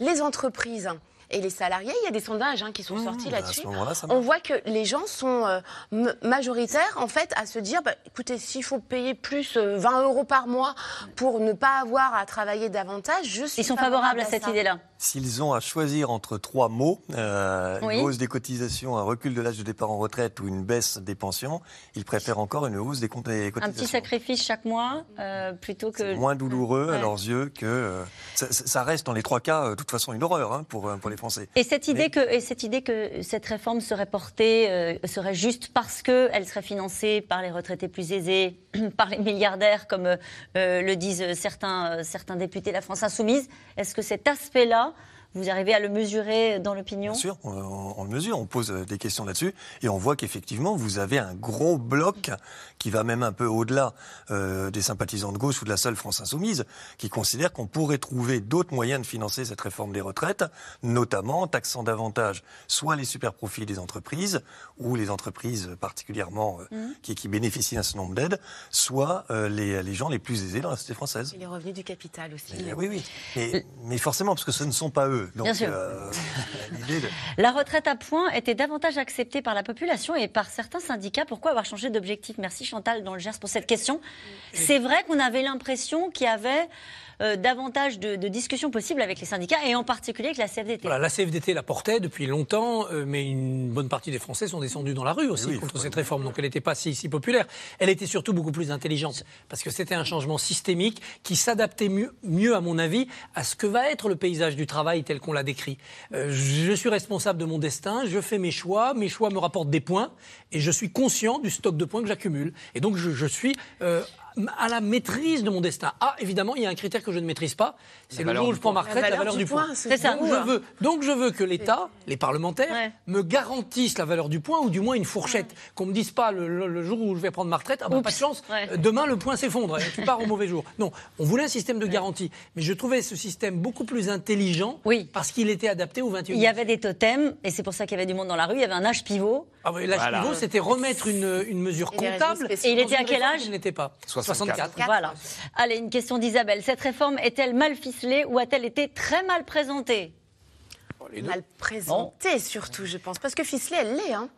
les entreprises. Et les salariés, il y a des sondages hein, qui sont sortis bah, là-dessus. On voit que les gens sont euh, majoritaires en fait à se dire, bah, écoutez, s'il faut payer plus euh, 20 euros par mois pour ne pas avoir à travailler davantage, je suis Ils sont favorable favorables à cette idée-là. S'ils ont à choisir entre trois mots, euh, Oui. une hausse des cotisations, un recul de l'âge de départ en retraite ou une baisse des pensions, ils préfèrent encore une hausse des, comptes- des Un cotisations. petit sacrifice chaque mois euh, plutôt que. moins douloureux à leurs yeux que euh, ça, reste dans les trois cas euh, de toute façon une horreur hein, pour, euh, pour les Français. Et cette idée Mais- que et cette idée que cette réforme serait portée euh, serait juste parce que elle serait financée par les retraités plus aisés, par les milliardaires comme euh, euh, le disent certains certains députés de la France insoumise. Est-ce que cet aspect-là vous arrivez à le mesurer dans l'opinion Bien sûr, on, on- on le mesure, on pose euh, des questions là-dessus et on voit qu'effectivement, vous avez un gros bloc qui va même un peu au-delà euh, des sympathisants de gauche ou de la seule France insoumise, qui considère qu'on pourrait trouver d'autres moyens de financer cette réforme des retraites, notamment en taxant davantage soit les super profits des entreprises ou les entreprises particulièrement euh, Mhm. qui, qui bénéficient d'un certain nombre d'aides, soit euh, les, les gens les plus aisés dans la société française. Et les revenus du capital aussi. Eh oui, oui. Mais, mais forcément, parce que ce ne sont pas eux. Donc, Bien sûr. euh, de- La retraite à points était davantage acceptée par la population et par certains syndicats. Pourquoi avoir changé d'objectif? Merci Chantal dans le Gers pour cette question. C'est vrai qu'on avait l'impression qu'il y avait euh, davantage de, de discussions possibles avec les syndicats et en particulier avec la CFDT. Voilà, la CFDT la portait depuis longtemps, euh, mais une bonne partie des Français sont descendus dans la rue aussi Oui, contre cette réforme. Donc elle n'était pas si, si populaire. Elle était surtout beaucoup plus intelligente parce que c'était un changement systémique qui s'adaptait mieux, mieux, à mon avis, à ce que va être le paysage du travail tel qu'on l'a décrit. Euh, je suis responsable de mon destin, je fais mes choix, mes choix me rapportent des points et je suis conscient du stock de points que j'accumule. Et donc je, je suis euh, à la maîtrise de mon destin. Ah, évidemment, il y a un critère que je ne maîtrise pas, c'est le jour où je prends ma point. retraite, la valeur du point. C'est ça. Donc je veux, donc je veux que l'État, les parlementaires, me garantissent la valeur du point ou du moins une fourchette. Qu'on me dise pas le, le- le jour où je vais prendre ma retraite, ah bah, pas de chance, euh, demain le point s'effondre tu pars au mauvais jour. Non, on voulait un système de garantie, mais je trouvais ce système beaucoup plus intelligent parce qu'il était adapté au 21e Il y avait des totems et c'est pour ça qu'il y avait du monde dans la rue. Il y avait un âge pivot. Ah oui, l'âge Voilà. pivot, c'était remettre une, une mesure Et comptable. Et il était à quel âge qui ne l'était pas 64. Voilà. Allez, une question d'Isabelle. Cette réforme est-elle mal ficelée ou a-t-elle été très mal présentée? Mal présentée surtout, je pense. Parce que ficelée, elle l'est. Hein.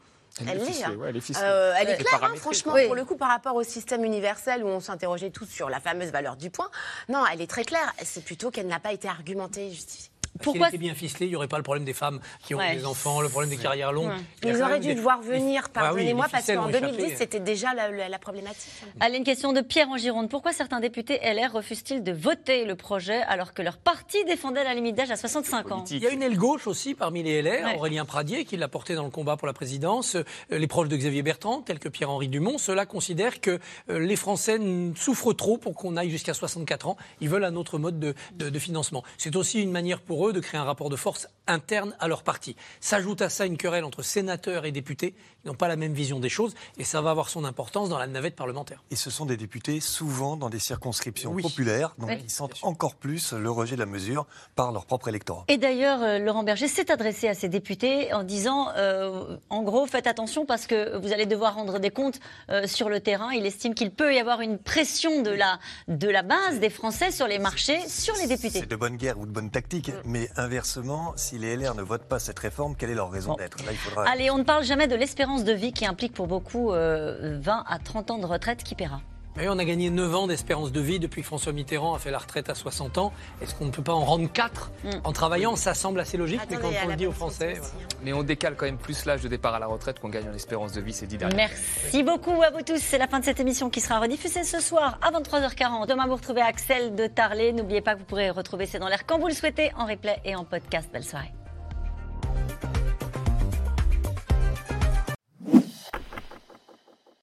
Elle Elle est l'est. ficelée, ouais, elle est ficelée. Euh, elle est Elle est claire, hein, franchement, pour le coup, par rapport au système universel où on s'interrogeait tous sur la fameuse valeur du point. Non, elle est très claire. C'est plutôt qu'elle n'a pas été argumentée et justifiée. Pourquoi était bien ficelé, il n'y aurait pas le problème des femmes qui ont Ouais. des enfants, le problème des carrières longues. Ouais. Ils auraient dû des- le voir des- venir, Ah oui, pardonnez-moi, parce qu'en ont 2010, échappé. c'était déjà la, la- la problématique. Allez, une question de Pierre en Gironde. Pourquoi certains députés LR refusent-ils de voter le projet alors que leur parti défendait la limite d'âge à 65 ans? Il y a une aile gauche aussi parmi les LR, Ouais. Aurélien Pradier, qui l'a porté dans le combat pour la présidence. Euh, Les proches de Xavier Bertrand, tels que Pierre-Henri Dumont, ceux-là considèrent que euh, les Français souffrent trop pour qu'on aille jusqu'à 64 ans. Ils veulent un autre mode de, de- de financement. C'est aussi une manière pour eux de créer un rapport de force interne à leur parti. S'ajoute à ça une querelle entre sénateurs et députés qui n'ont pas la même vision des choses, et ça va avoir son importance dans la navette parlementaire. Et ce sont des députés souvent dans des circonscriptions Oui. populaires, donc Oui. ils sentent encore plus le rejet de la mesure par leur propre électorat. Et d'ailleurs, euh, Laurent Berger s'est adressé à ses députés en disant, euh, en gros, faites attention parce que vous allez devoir rendre des comptes euh, sur le terrain. Il estime qu'il peut y avoir une pression de la, de la base des Français sur les marchés, sur les députés. C'est de bonne guerre ou de bonne tactique, mais inversement, si les LR ne votent pas cette réforme, quelle est leur raison d'être? Là, il faudra. Allez, on ne parle jamais de l'espérance de vie qui implique pour beaucoup euh, 20 à 30 ans de retraite qui paiera? Et on a gagné 9 ans d'espérance de vie depuis que François Mitterrand a fait la retraite à 60 ans. Est-ce qu'on ne peut pas en rendre 4 Mm. en travaillant Ça semble assez logique, mais quand on le dit aux Français. voilà. Mais on décale quand même plus l'âge de départ à la retraite qu'on gagne en espérance de vie ces dix dernières années. Merci beaucoup à vous tous. C'est la fin de cette émission qui sera rediffusée ce soir à 23h40. Demain, vous retrouvez Axel de Tarlet. N'oubliez pas que vous pourrez retrouver C'est dans l'air quand vous le souhaitez en replay et en podcast. Belle soirée.